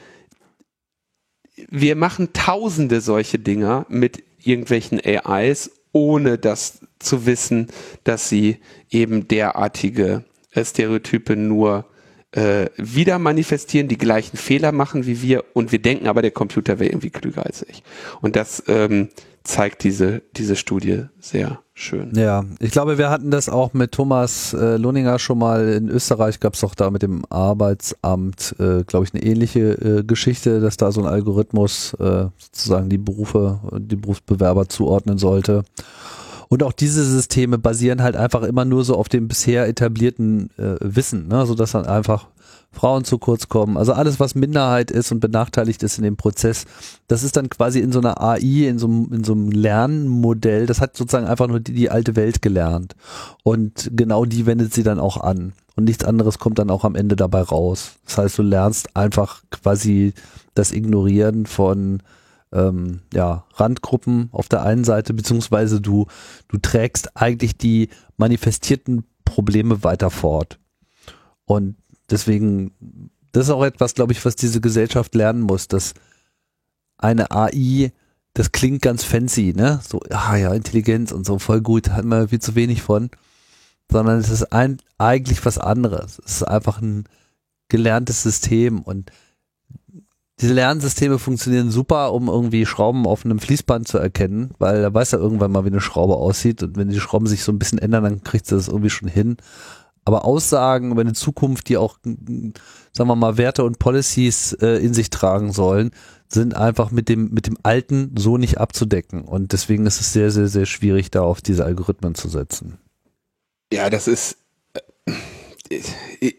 wir machen tausende solche Dinger mit irgendwelchen AIs, ohne das zu wissen, dass sie eben derartige Stereotype nur äh, wieder manifestieren, die gleichen Fehler machen wie wir und wir denken aber, der Computer wäre irgendwie klüger als ich. Und das ähm, zeigt diese, diese Studie sehr schön. Ja, ich glaube, wir hatten das auch mit Thomas äh, Lohninger schon mal in Österreich, gab es doch da mit dem Arbeitsamt, äh, glaube ich, eine ähnliche äh, Geschichte, dass da so ein Algorithmus äh, sozusagen die Berufe, die Berufsbewerber zuordnen sollte. Und auch diese Systeme basieren halt einfach immer nur so auf dem bisher etablierten äh, Wissen, ne? sodass dann einfach Frauen zu kurz kommen. Also alles, was Minderheit ist und benachteiligt ist in dem Prozess, das ist dann quasi in so einer AI, in so, in so einem Lernmodell, das hat sozusagen einfach nur die, die alte Welt gelernt. Und genau die wendet sie dann auch an. Und nichts anderes kommt dann auch am Ende dabei raus. Das heißt, du lernst einfach quasi das Ignorieren von ähm, ja, Randgruppen auf der einen Seite, beziehungsweise du, du trägst eigentlich die manifestierten Probleme weiter fort. Und deswegen, das ist auch etwas, glaube ich, was diese Gesellschaft lernen muss, dass eine AI, das klingt ganz fancy, ne? So, ah ja, Intelligenz und so, voll gut, hat man viel zu wenig von. Sondern es ist ein, eigentlich was anderes. Es ist einfach ein gelerntes System und diese Lernsysteme funktionieren super, um irgendwie Schrauben auf einem Fließband zu erkennen, weil da weiß er irgendwann mal, wie eine Schraube aussieht und wenn die Schrauben sich so ein bisschen ändern, dann kriegt er das irgendwie schon hin. Aber Aussagen über eine Zukunft, die auch, sagen wir mal, Werte und Policies äh, in sich tragen sollen, sind einfach mit dem, mit dem Alten so nicht abzudecken. Und deswegen ist es sehr, sehr, sehr schwierig, da auf diese Algorithmen zu setzen. Ja, das ist,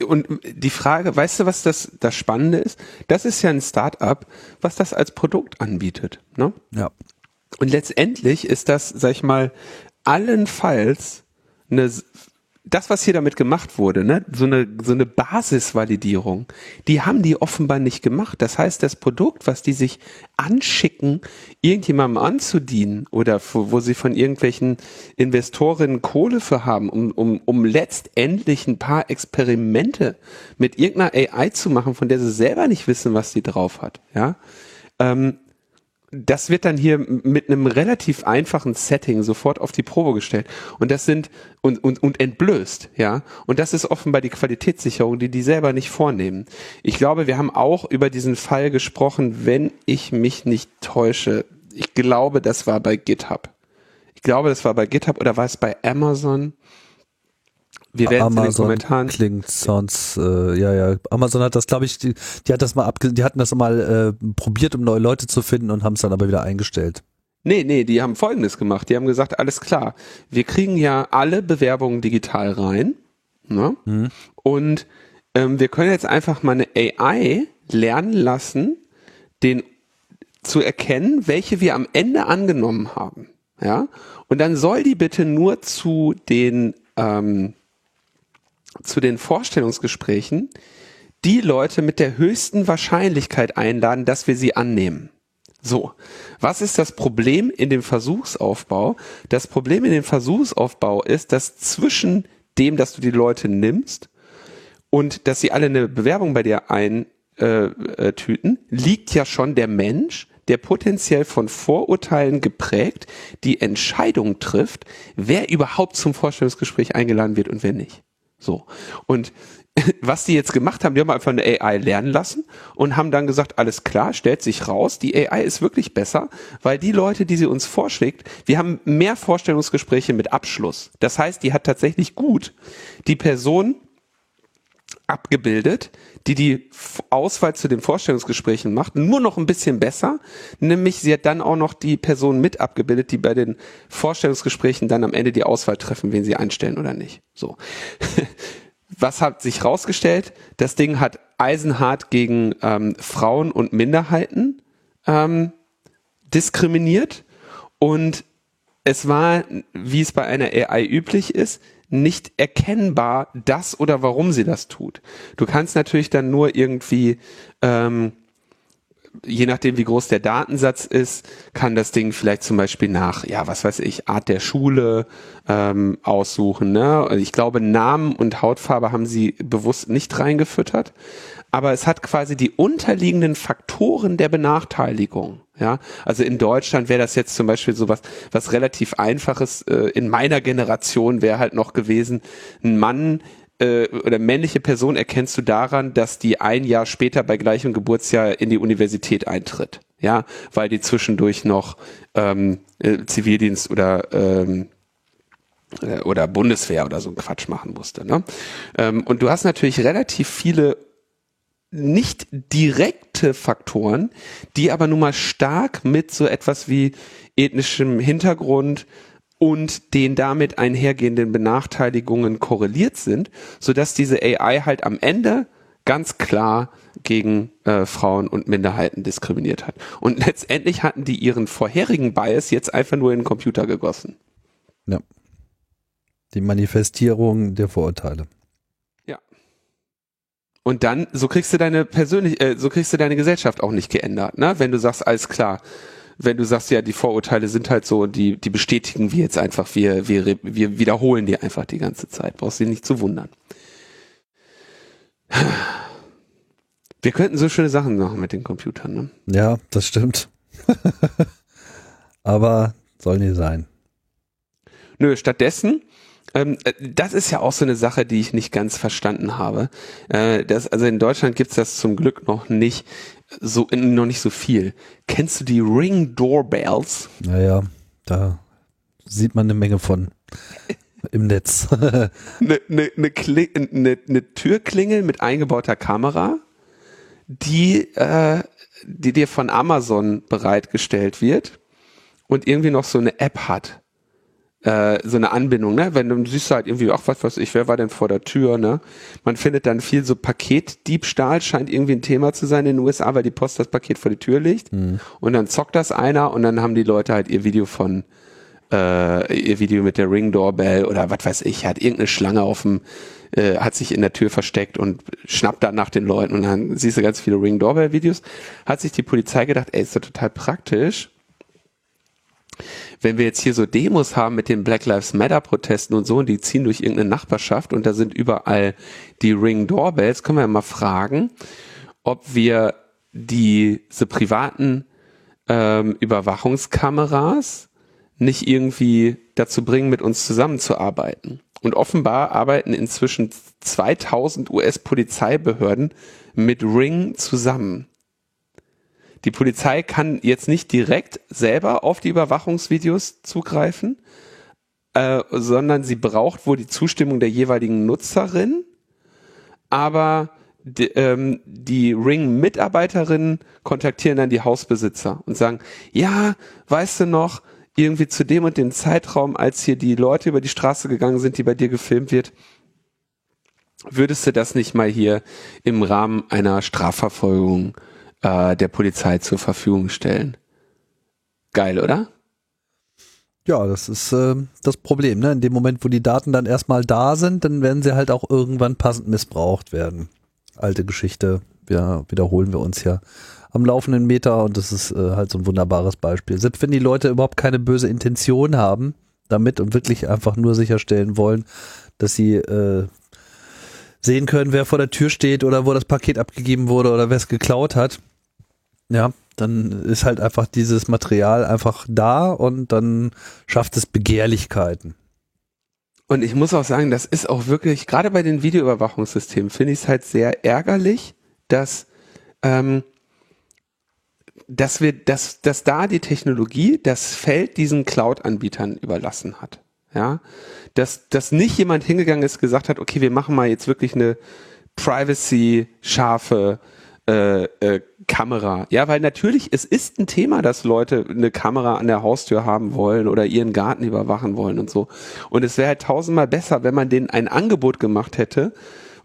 und die Frage, weißt du, was das, das Spannende ist? Das ist ja ein Start-up, was das als Produkt anbietet. Ne? Ja. Und letztendlich ist das, sag ich mal, allenfalls eine das, was hier damit gemacht wurde, ne, so eine, so eine Basisvalidierung, die haben die offenbar nicht gemacht. Das heißt, das Produkt, was die sich anschicken, irgendjemandem anzudienen oder wo, wo sie von irgendwelchen Investorinnen Kohle für haben, um, um, um letztendlich ein paar Experimente mit irgendeiner AI zu machen, von der sie selber nicht wissen, was sie drauf hat, ja, ähm, das wird dann hier mit einem relativ einfachen Setting sofort auf die Probe gestellt. Und das sind, und, und, und entblößt, ja. Und das ist offenbar die Qualitätssicherung, die die selber nicht vornehmen. Ich glaube, wir haben auch über diesen Fall gesprochen, wenn ich mich nicht täusche. Ich glaube, das war bei GitHub. Ich glaube, das war bei GitHub oder war es bei Amazon? Wir werden Amazon. Klingt sonst, äh, ja, ja. Amazon hat das, glaube ich, die, die hat das mal abge die hatten das mal äh, probiert, um neue Leute zu finden und haben es dann aber wieder eingestellt. Nee, nee, die haben folgendes gemacht. Die haben gesagt, alles klar, wir kriegen ja alle Bewerbungen digital rein. Ne? Mhm. Und ähm, wir können jetzt einfach mal eine AI lernen lassen, den zu erkennen, welche wir am Ende angenommen haben. Ja, und dann soll die bitte nur zu den ähm, zu den Vorstellungsgesprächen die Leute mit der höchsten Wahrscheinlichkeit einladen, dass wir sie annehmen. So, was ist das Problem in dem Versuchsaufbau? Das Problem in dem Versuchsaufbau ist, dass zwischen dem, dass du die Leute nimmst und dass sie alle eine Bewerbung bei dir eintüten, äh, äh, liegt ja schon der Mensch, der potenziell von Vorurteilen geprägt die Entscheidung trifft, wer überhaupt zum Vorstellungsgespräch eingeladen wird und wer nicht. So. Und (laughs) was die jetzt gemacht haben, die haben einfach eine AI lernen lassen und haben dann gesagt, alles klar, stellt sich raus, die AI ist wirklich besser, weil die Leute, die sie uns vorschlägt, wir haben mehr Vorstellungsgespräche mit Abschluss. Das heißt, die hat tatsächlich gut die Person abgebildet, die die Auswahl zu den Vorstellungsgesprächen macht, nur noch ein bisschen besser, nämlich sie hat dann auch noch die Person mit abgebildet, die bei den Vorstellungsgesprächen dann am Ende die Auswahl treffen, wen sie einstellen oder nicht. So. (laughs) Was hat sich rausgestellt? Das Ding hat eisenhart gegen ähm, Frauen und Minderheiten ähm, diskriminiert und es war, wie es bei einer AI üblich ist, nicht erkennbar, das oder warum sie das tut. Du kannst natürlich dann nur irgendwie, ähm, je nachdem wie groß der Datensatz ist, kann das Ding vielleicht zum Beispiel nach, ja, was weiß ich, Art der Schule ähm, aussuchen. Ne? Ich glaube, Namen und Hautfarbe haben sie bewusst nicht reingefüttert aber es hat quasi die unterliegenden Faktoren der Benachteiligung. Ja, also in Deutschland wäre das jetzt zum Beispiel so was, was relativ einfaches. Äh, in meiner Generation wäre halt noch gewesen, ein Mann äh, oder männliche Person erkennst du daran, dass die ein Jahr später bei gleichem Geburtsjahr in die Universität eintritt. Ja, weil die zwischendurch noch ähm, äh, Zivildienst oder ähm, äh, oder Bundeswehr oder so ein Quatsch machen musste. Ne? Ähm, und du hast natürlich relativ viele nicht direkte Faktoren, die aber nun mal stark mit so etwas wie ethnischem Hintergrund und den damit einhergehenden Benachteiligungen korreliert sind, so dass diese AI halt am Ende ganz klar gegen äh, Frauen und Minderheiten diskriminiert hat. Und letztendlich hatten die ihren vorherigen Bias jetzt einfach nur in den Computer gegossen. Ja. Die Manifestierung der Vorurteile. Und dann, so kriegst du deine persönlich, äh, so kriegst du deine Gesellschaft auch nicht geändert, ne? Wenn du sagst, alles klar, wenn du sagst, ja, die Vorurteile sind halt so, die, die bestätigen wir jetzt einfach, wir, wir, wir wiederholen die einfach die ganze Zeit, brauchst du dich nicht zu wundern. Wir könnten so schöne Sachen machen mit den Computern, ne? Ja, das stimmt. (laughs) Aber soll nie sein. Nö, stattdessen ähm, äh, das ist ja auch so eine Sache, die ich nicht ganz verstanden habe. Äh, das, also in Deutschland gibt's das zum Glück noch nicht so noch nicht so viel. Kennst du die Ring Doorbells? Naja, da sieht man eine Menge von (laughs) im Netz. (laughs) eine, eine, eine, eine, eine Türklingel mit eingebauter Kamera, die, äh, die dir von Amazon bereitgestellt wird und irgendwie noch so eine App hat äh, so eine Anbindung, ne? Wenn du siehst halt irgendwie, ach was weiß ich, wer war denn vor der Tür, ne? Man findet dann viel so Paketdiebstahl, scheint irgendwie ein Thema zu sein in den USA, weil die Post das Paket vor die Tür legt mhm. und dann zockt das einer und dann haben die Leute halt ihr Video von äh, ihr Video mit der Ring Doorbell oder was weiß ich, hat irgendeine Schlange auf dem äh, hat sich in der Tür versteckt und schnappt dann nach den Leuten und dann siehst du ganz viele Ring Doorbell Videos. Hat sich die Polizei gedacht, ey, ist doch total praktisch wenn wir jetzt hier so Demos haben mit den Black Lives Matter Protesten und so und die ziehen durch irgendeine Nachbarschaft und da sind überall die Ring Doorbells, können wir mal fragen, ob wir diese privaten ähm, Überwachungskameras nicht irgendwie dazu bringen, mit uns zusammenzuarbeiten. Und offenbar arbeiten inzwischen 2000 US-Polizeibehörden mit Ring zusammen. Die Polizei kann jetzt nicht direkt selber auf die Überwachungsvideos zugreifen, äh, sondern sie braucht wohl die Zustimmung der jeweiligen Nutzerin. Aber die, ähm, die Ring-Mitarbeiterinnen kontaktieren dann die Hausbesitzer und sagen, ja, weißt du noch, irgendwie zu dem und dem Zeitraum, als hier die Leute über die Straße gegangen sind, die bei dir gefilmt wird, würdest du das nicht mal hier im Rahmen einer Strafverfolgung äh, der Polizei zur Verfügung stellen? Geil, oder? Ja, das ist äh, das Problem. Ne? In dem Moment, wo die Daten dann erstmal da sind, dann werden sie halt auch irgendwann passend missbraucht werden. Alte Geschichte, ja, wiederholen wir uns ja am laufenden Meter und das ist äh, halt so ein wunderbares Beispiel. Selbst wenn die Leute überhaupt keine böse Intention haben damit und wirklich einfach nur sicherstellen wollen, dass sie äh, sehen können, wer vor der Tür steht oder wo das Paket abgegeben wurde oder wer es geklaut hat. Ja, dann ist halt einfach dieses Material einfach da und dann schafft es Begehrlichkeiten. Und ich muss auch sagen, das ist auch wirklich, gerade bei den Videoüberwachungssystemen, finde ich es halt sehr ärgerlich, dass, ähm, dass wir, dass, dass da die Technologie das Feld diesen Cloud-Anbietern überlassen hat. Ja, dass, dass nicht jemand hingegangen ist, gesagt hat, okay, wir machen mal jetzt wirklich eine privacy-scharfe äh, äh, Kamera. Ja, weil natürlich, es ist ein Thema, dass Leute eine Kamera an der Haustür haben wollen oder ihren Garten überwachen wollen und so. Und es wäre halt tausendmal besser, wenn man denen ein Angebot gemacht hätte,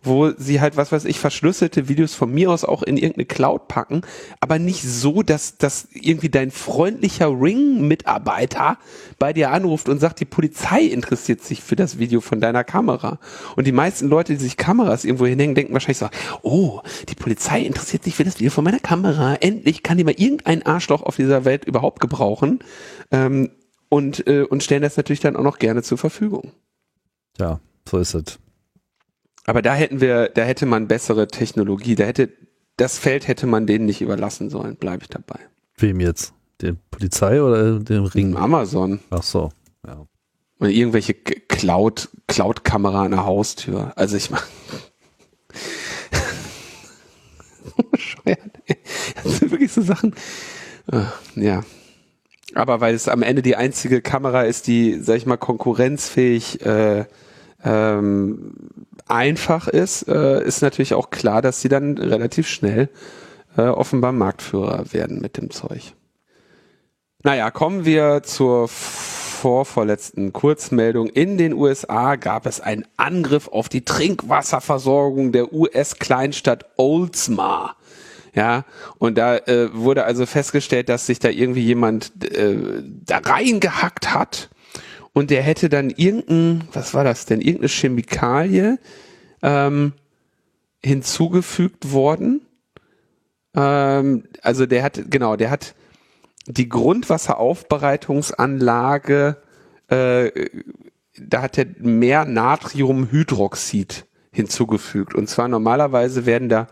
wo sie halt, was weiß ich, verschlüsselte Videos von mir aus auch in irgendeine Cloud packen, aber nicht so, dass, dass irgendwie dein freundlicher Ring-Mitarbeiter bei dir anruft und sagt, die Polizei interessiert sich für das Video von deiner Kamera. Und die meisten Leute, die sich Kameras irgendwo hinhängen, denken wahrscheinlich so, oh, die Polizei interessiert sich für das Video von meiner Kamera. Endlich kann die mal irgendein Arschloch auf dieser Welt überhaupt gebrauchen. Ähm, und, äh, und stellen das natürlich dann auch noch gerne zur Verfügung. Ja, so ist es. Aber da hätten wir, da hätte man bessere Technologie, da hätte, das Feld hätte man denen nicht überlassen sollen, bleibe ich dabei. Wem jetzt? Den Polizei oder den Ring? Amazon. Ach so, ja. Oder irgendwelche Cloud, Cloud-Kamera an der Haustür. Also ich meine. (laughs) Das sind wirklich so Sachen. Ah, ja. Aber weil es am Ende die einzige Kamera ist, die, sag ich mal, konkurrenzfähig äh, ähm, einfach ist, äh, ist natürlich auch klar, dass sie dann relativ schnell äh, offenbar Marktführer werden mit dem Zeug. Naja, kommen wir zur vorvorletzten Kurzmeldung. In den USA gab es einen Angriff auf die Trinkwasserversorgung der US-Kleinstadt Oldsmar. Ja, und da äh, wurde also festgestellt, dass sich da irgendwie jemand äh, da reingehackt hat und der hätte dann irgendein, was war das denn, irgendeine Chemikalie ähm, hinzugefügt worden. Ähm, also der hat, genau, der hat die Grundwasseraufbereitungsanlage, äh, da hat er mehr Natriumhydroxid hinzugefügt. Und zwar normalerweise werden da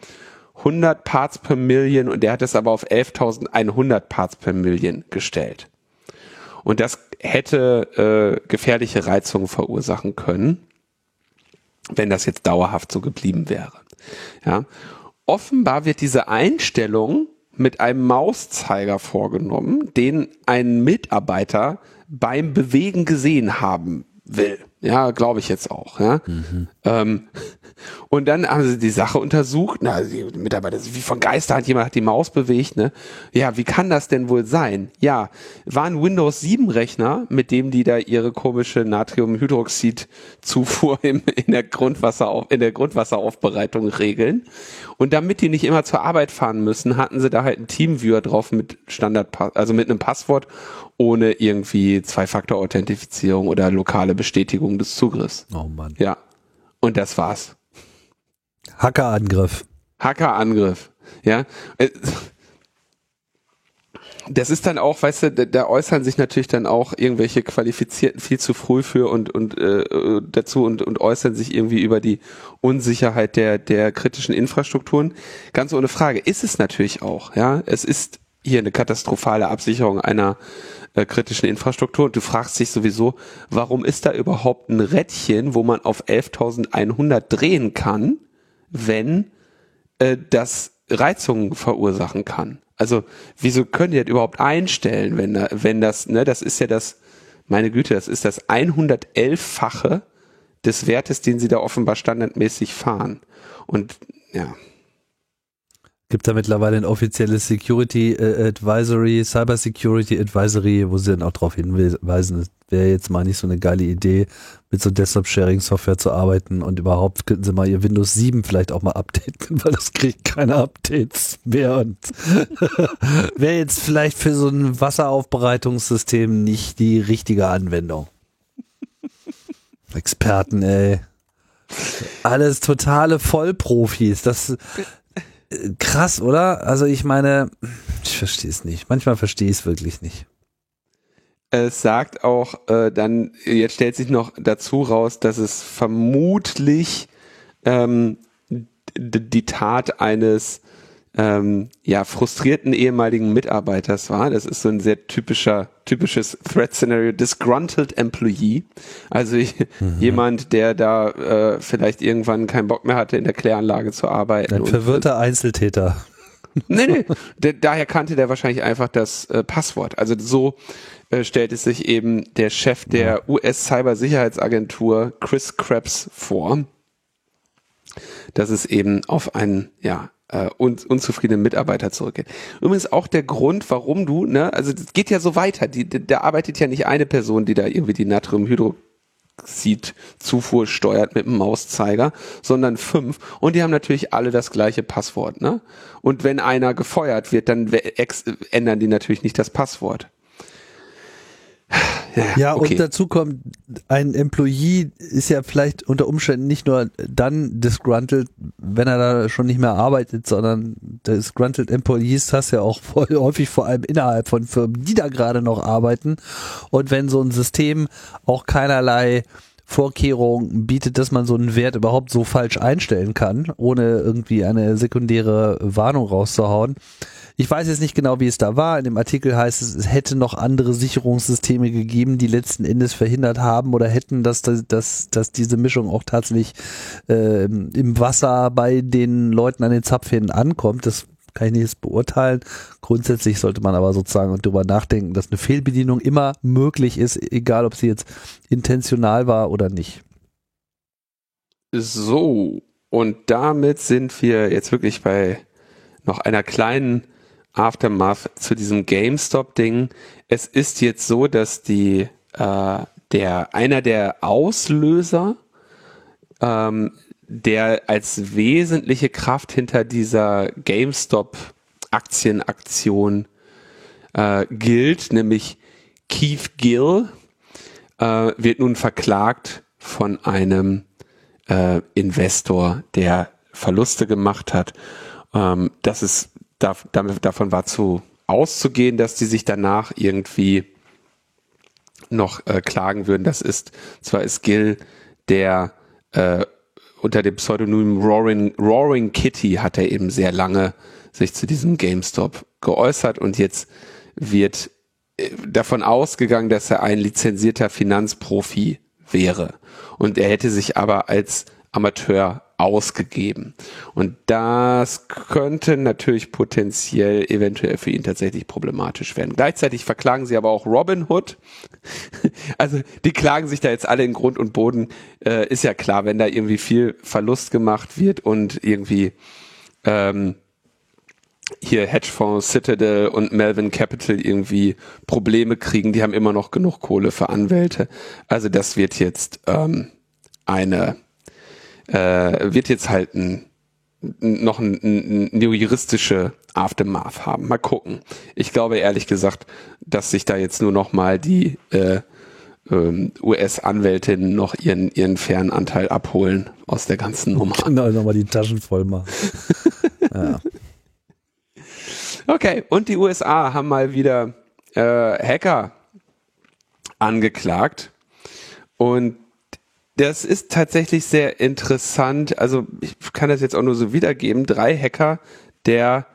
100 Parts per Million und der hat es aber auf 11.100 Parts per Million gestellt. Und das hätte äh, gefährliche Reizungen verursachen können, wenn das jetzt dauerhaft so geblieben wäre. Ja. Offenbar wird diese Einstellung mit einem Mauszeiger vorgenommen, den ein Mitarbeiter beim Bewegen gesehen haben will. Ja, glaube ich jetzt auch. Ja. Mhm. Ähm, und dann haben sie die Sache untersucht. Na, die Mitarbeiter, wie von Geisterhand, jemand hat die Maus bewegt. Ne? Ja, wie kann das denn wohl sein? Ja, war ein Windows 7 Rechner, mit dem die da ihre komische Natriumhydroxid-Zufuhr in der Grundwasser in der Grundwasseraufbereitung regeln. Und damit die nicht immer zur Arbeit fahren müssen, hatten sie da halt einen Teamviewer drauf mit Standard, also mit einem Passwort ohne irgendwie Zwei-Faktor-Authentifizierung oder lokale Bestätigung des Zugriffs. Oh Mann. Ja. Und das war's. Hackerangriff. Hackerangriff. Ja. Äh, das ist dann auch, weißt du, da, äußern sich natürlich dann auch irgendwelche Qualifizierten viel zu früh für und und äh, dazu und und äußern sich irgendwie über die Unsicherheit der der kritischen Infrastrukturen. Ganz ohne Frage ist es natürlich auch. Ja, es ist hier eine katastrophale Absicherung einer äh, kritischen Infrastruktur und du fragst dich sowieso, warum ist da überhaupt ein Rädchen, wo man auf 11.100 drehen kann, wenn äh, das Reizungen verursachen kann? Also wieso können die das überhaupt einstellen, wenn, da, wenn das, ne, das ist ja das, meine Güte, das ist das 111-fache des Wertes, den sie da offenbar standardmäßig fahren. Und ja, Gibt da mittlerweile ein offizielles Security äh, Advisory, Cyber Security Advisory, wo sie dann auch darauf hinweisen, wäre jetzt mal nicht so eine geile Idee, mit so Desktop-Sharing-Software zu arbeiten und überhaupt könnten sie mal ihr Windows 7 vielleicht auch mal updaten, (laughs) weil das kriegt keine Updates mehr und (laughs) wäre jetzt vielleicht für so ein Wasseraufbereitungssystem nicht die richtige Anwendung. Experten, ey. Alles totale Vollprofis. Das krass, oder? Also ich meine, ich verstehe es nicht. Manchmal verstehe ich es wirklich nicht. Es sagt auch äh, dann, jetzt stellt sich noch dazu raus, dass es vermutlich ähm, die Tat eines ähm, ja, frustrierten ehemaligen Mitarbeiters war. Das ist so ein sehr typischer, typisches Threat-Scenario, disgruntled Employee. Also ich, mhm. jemand, der da äh, vielleicht irgendwann keinen Bock mehr hatte, in der Kläranlage zu arbeiten. Ein verwirrter Einzeltäter. (laughs) nee, nee, der, daher kannte der wahrscheinlich einfach das äh, Passwort. Also so äh, stellt es sich eben der Chef der ja. US-Cybersicherheitsagentur Chris Krebs vor, dass es eben auf einen, ja, äh, un unzufriedenen Mitarbeiter zurückgeht. Übrigens auch der Grund, warum du, ne, also das geht ja so weiter. Die, da arbeitet ja nicht eine Person, die da irgendwie die Natriumhydroxid-Zufuhr steuert mit dem Mauszeiger, sondern fünf. Und die haben natürlich alle das gleiche Passwort, ne? Und wenn einer gefeuert wird, dann ändern die natürlich nicht das Passwort. Ja, ja okay. und dazu kommt, ein Employee ist ja vielleicht unter Umständen nicht nur dann disgruntled, wenn er da schon nicht mehr arbeitet, sondern disgruntled Employees hast ja auch voll, (laughs) häufig vor allem innerhalb von Firmen, die da gerade noch arbeiten. Und wenn so ein System auch keinerlei Vorkehrung bietet, dass man so einen Wert überhaupt so falsch einstellen kann, ohne irgendwie eine sekundäre Warnung rauszuhauen, ich weiß jetzt nicht genau, wie es da war. In dem Artikel heißt es, es hätte noch andere Sicherungssysteme gegeben, die letzten Endes verhindert haben oder hätten, dass, dass, dass diese Mischung auch tatsächlich äh, im Wasser bei den Leuten an den Zapfhähnen ankommt. Das kann ich nicht jetzt beurteilen. Grundsätzlich sollte man aber sozusagen darüber nachdenken, dass eine Fehlbedienung immer möglich ist, egal ob sie jetzt intentional war oder nicht. So, und damit sind wir jetzt wirklich bei noch einer kleinen Aftermath zu diesem GameStop-Ding. Es ist jetzt so, dass die äh, der einer der Auslöser, ähm, der als wesentliche Kraft hinter dieser GameStop-Aktienaktion äh, gilt, nämlich Keith Gill, äh, wird nun verklagt von einem äh, Investor, der Verluste gemacht hat. Ähm, das ist da, damit, davon war zu auszugehen, dass die sich danach irgendwie noch äh, klagen würden. Das ist zwar ist Gil, der äh, unter dem Pseudonym Roaring, Roaring Kitty hat er eben sehr lange sich zu diesem GameStop geäußert und jetzt wird äh, davon ausgegangen, dass er ein lizenzierter Finanzprofi wäre. Und er hätte sich aber als Amateur ausgegeben. Und das könnte natürlich potenziell eventuell für ihn tatsächlich problematisch werden. Gleichzeitig verklagen sie aber auch Robin Hood. (laughs) Also die klagen sich da jetzt alle in Grund und Boden. Äh, ist ja klar, wenn da irgendwie viel Verlust gemacht wird und irgendwie ähm, hier Hedgefonds, Citadel und Melvin Capital irgendwie Probleme kriegen, die haben immer noch genug Kohle für Anwälte. Also das wird jetzt ähm, eine äh, wird jetzt halt ein, noch ein, ein, eine juristische Aftermath haben. Mal gucken. Ich glaube ehrlich gesagt, dass sich da jetzt nur noch mal die äh, ähm, US-Anwältinnen noch ihren, ihren fairen Anteil abholen aus der ganzen Nummer. Genau, nochmal die Taschen voll machen. (laughs) ja. Okay, und die USA haben mal wieder äh, Hacker angeklagt. Und das ist tatsächlich sehr interessant. Also ich kann das jetzt auch nur so wiedergeben. Drei Hacker der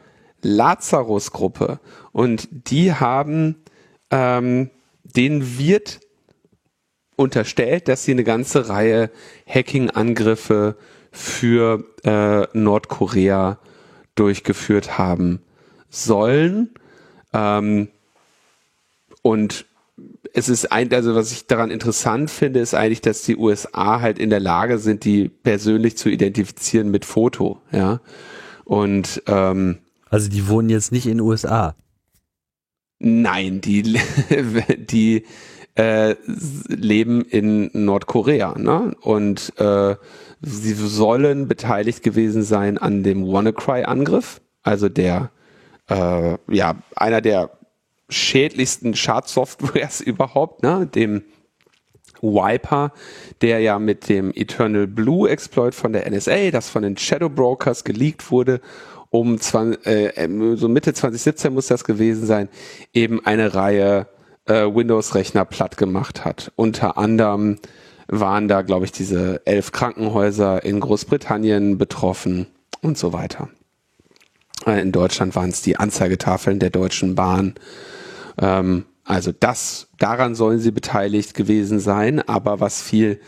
Lazarus-Gruppe. Und die haben, ähm, denen wird unterstellt, dass sie eine ganze Reihe Hacking-Angriffe für äh, Nordkorea durchgeführt haben sollen. Ähm, und es ist ein, also was ich daran interessant finde, ist eigentlich, dass die USA halt in der Lage sind, die persönlich zu identifizieren mit Foto, ja. Und ähm, also die wohnen jetzt nicht in den USA. Nein, die (laughs) die äh, leben in Nordkorea. Ne? Und äh, sie sollen beteiligt gewesen sein an dem WannaCry-Angriff, also der äh, ja einer der schädlichsten Schadsoftwares (laughs) überhaupt, ne? dem Wiper, der ja mit dem Eternal Blue Exploit von der NSA, das von den Shadow Brokers geleakt wurde, um 20, äh, so Mitte 2017 muss das gewesen sein, eben eine Reihe äh, Windows-Rechner platt gemacht hat. Unter anderem waren da, glaube ich, diese elf Krankenhäuser in Großbritannien betroffen und so weiter. Äh, in Deutschland waren es die Anzeigetafeln der Deutschen Bahn. Ähm, also das, daran sollen sie beteiligt gewesen sein, aber was viel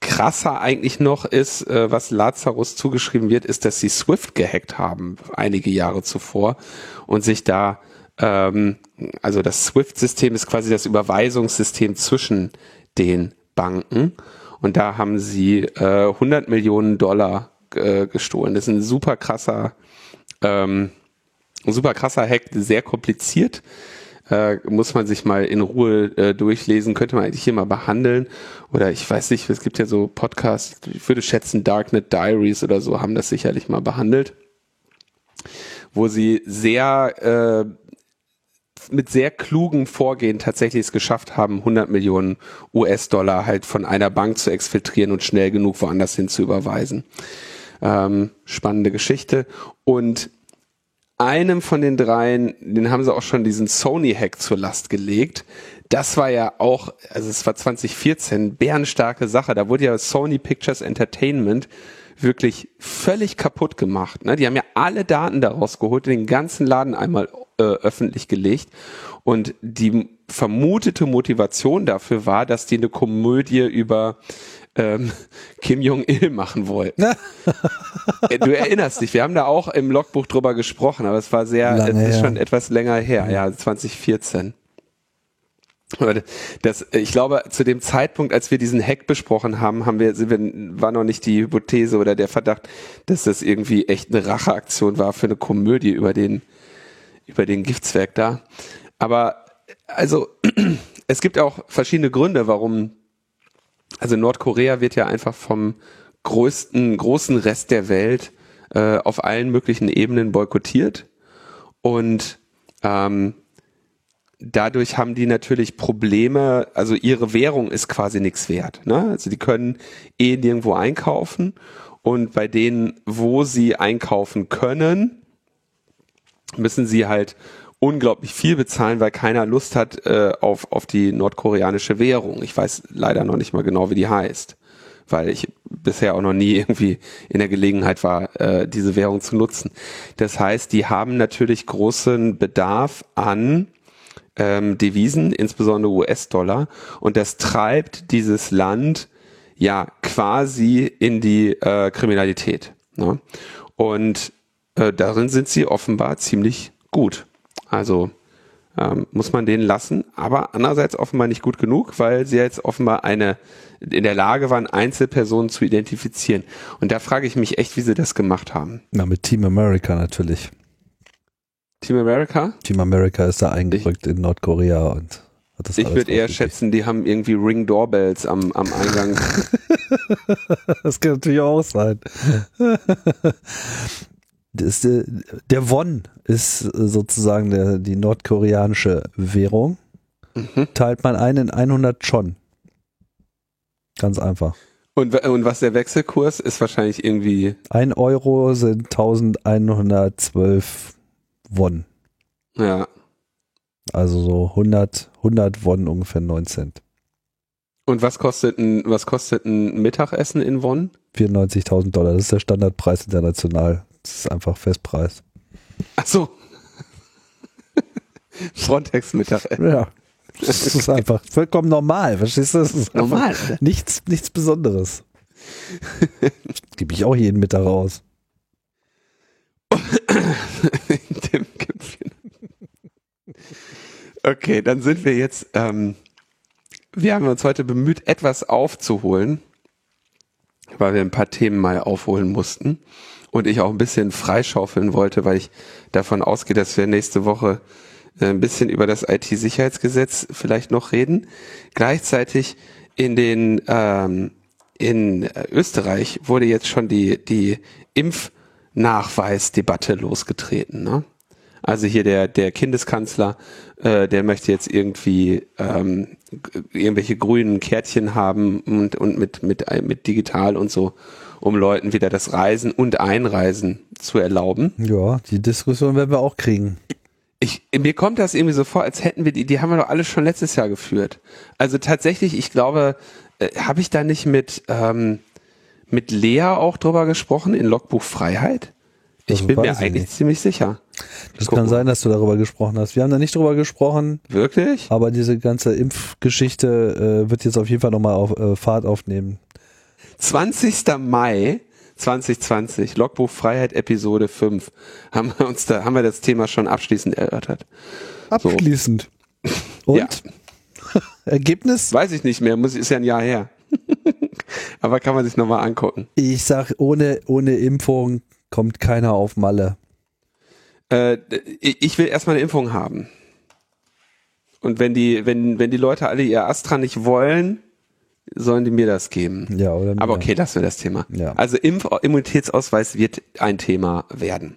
krasser eigentlich noch ist, äh, was Lazarus zugeschrieben wird, ist, dass sie Swift gehackt haben, einige Jahre zuvor und sich da, ähm, also das Swift-System ist quasi das Überweisungssystem zwischen den Banken. Und da haben sie äh, 100 Millionen Dollar äh, gestohlen. Das ist ein super krasser, ähm, super krasser Hack, sehr kompliziert äh, muss man sich mal in Ruhe äh, durchlesen, könnte man eigentlich hier mal behandeln. Oder ich weiß nicht, es gibt ja so Podcasts, ich würde schätzen, Darknet Diaries oder so haben das sicherlich mal behandelt, wo sie sehr äh, mit sehr klugen Vorgehen tatsächlich es geschafft haben, 100 Millionen US-Dollar halt von einer Bank zu exfiltrieren und schnell genug woanders hin zu überweisen. Ähm, spannende Geschichte. Und einem von den dreien, den haben sie auch schon diesen Sony-Hack zur Last gelegt. Das war ja auch, also es war 2014, bärenstarke Sache. Da wurde ja Sony Pictures Entertainment wirklich völlig kaputt gemacht. Ne? Die haben ja alle Daten daraus geholt, den ganzen Laden einmal äh, öffentlich gelegt. Und die vermutete Motivation dafür war, dass die eine Komödie über ähm, (laughs) Kim Jong-il machen wollten. Äh, du erinnerst dich, wir haben da auch im Logbuch drüber gesprochen, aber es war sehr, Lange, es ist schon etwas länger her, ja, 2014. Das, ich glaube, zu dem Zeitpunkt, als wir diesen Hack besprochen haben, haben wir, sind wir, war noch nicht die Hypothese oder der Verdacht, dass das irgendwie echt eine Racheaktion war für eine Komödie über den, über den Giftswerk da. Aber, also, (clears throat) es gibt auch verschiedene Gründe, warum also Nordkorea wird ja einfach vom größten, großen Rest der Welt äh, auf allen möglichen Ebenen boykottiert. Und ähm, dadurch haben die natürlich Probleme, also ihre Währung ist quasi nichts wert. Ne? Also die können eh nirgendwo einkaufen und bei denen, wo sie einkaufen können, müssen sie halt unglaublich viel bezahlen, weil keiner Lust hat äh, auf, auf die nordkoreanische Währung. Ich weiß leider noch nicht mal genau, wie die heißt, weil ich bisher auch noch nie irgendwie in der Gelegenheit war, äh, diese Währung zu nutzen. Das heißt, die haben natürlich großen Bedarf an ähm, Devisen, insbesondere US-Dollar, und das treibt dieses Land ja quasi in die äh, Kriminalität. Ne? Und äh, darin sind sie offenbar ziemlich gut. Also ähm, muss man den lassen, aber andererseits offenbar nicht gut genug, weil sie jetzt offenbar eine in der Lage waren, Einzelpersonen zu identifizieren. Und da frage ich mich echt, wie sie das gemacht haben. Na, mit Team America natürlich. Team America? Team America ist da eingerückt ich, in Nordkorea und hat das Ich würde eher schätzen, die haben irgendwie Ring Doorbells am, am Eingang. (laughs) das kann natürlich auch sein. (laughs) Das, äh, der Won ist sozusagen der, die nordkoreanische Währung. Mhm. Teilt man ein in 100 Chon. Ganz einfach. Und, und was der Wechselkurs ist wahrscheinlich irgendwie. Ein Euro sind 1112 Won. Ja. Also so 100, 100 Won ungefähr 9 Cent. Und was kostet ein, was kostet ein Mittagessen in Won? 94.000 Dollar. Das ist der Standardpreis international. Das ist einfach Festpreis. Ach so. (laughs) Frontex Mittagessen. Ja. Das ist einfach vollkommen normal, verstehst du? Das ist normal. Nichts, nichts Besonderes. Gebe ich auch jeden Mittag raus. (laughs) okay, dann sind wir jetzt, ähm, wir haben uns heute bemüht, etwas aufzuholen, weil wir ein paar Themen mal aufholen mussten und ich auch ein bisschen freischaufeln wollte, weil ich davon ausgehe, dass wir nächste Woche äh, ein bisschen über das IT-Sicherheitsgesetz vielleicht noch reden. Gleichzeitig in den ähm, in Österreich wurde jetzt schon die die Impfnachweisdebatte losgetreten. Ne? Also hier der der Kindeskanzler, äh, der möchte jetzt irgendwie ähm, irgendwelche grünen Kärtchen haben und und mit mit mit digital und so um Leuten wieder das Reisen und Einreisen zu erlauben. Ja, die Diskussion werden wir auch kriegen. Ich, mir kommt das irgendwie so vor, als hätten wir die, die haben wir doch alle schon letztes Jahr geführt. Also tatsächlich, ich glaube, äh, habe ich da nicht mit, ähm, mit Lea auch drüber gesprochen in Logbuch Freiheit? Ich das bin mir eigentlich nicht. ziemlich sicher. Das Guck kann mal. sein, dass du darüber gesprochen hast. Wir haben da nicht drüber gesprochen. Wirklich? Aber diese ganze Impfgeschichte äh, wird jetzt auf jeden Fall nochmal auf äh, Fahrt aufnehmen. 20. Mai 2020, Logbuch Freiheit Episode 5, haben wir uns da, haben wir das Thema schon abschließend erörtert. Abschließend. So. Und? Ja. (laughs) Ergebnis? Weiß ich nicht mehr, muss, ist ja ein Jahr her. (laughs) Aber kann man sich nochmal angucken. Ich sag, ohne, ohne Impfung kommt keiner auf Malle. Äh, ich will erstmal eine Impfung haben. Und wenn die, wenn, wenn die Leute alle ihr Astra nicht wollen, sollen die mir das geben. Ja, oder Aber okay, lassen wir das Thema. Ja. Also Impf Immunitätsausweis wird ein Thema werden.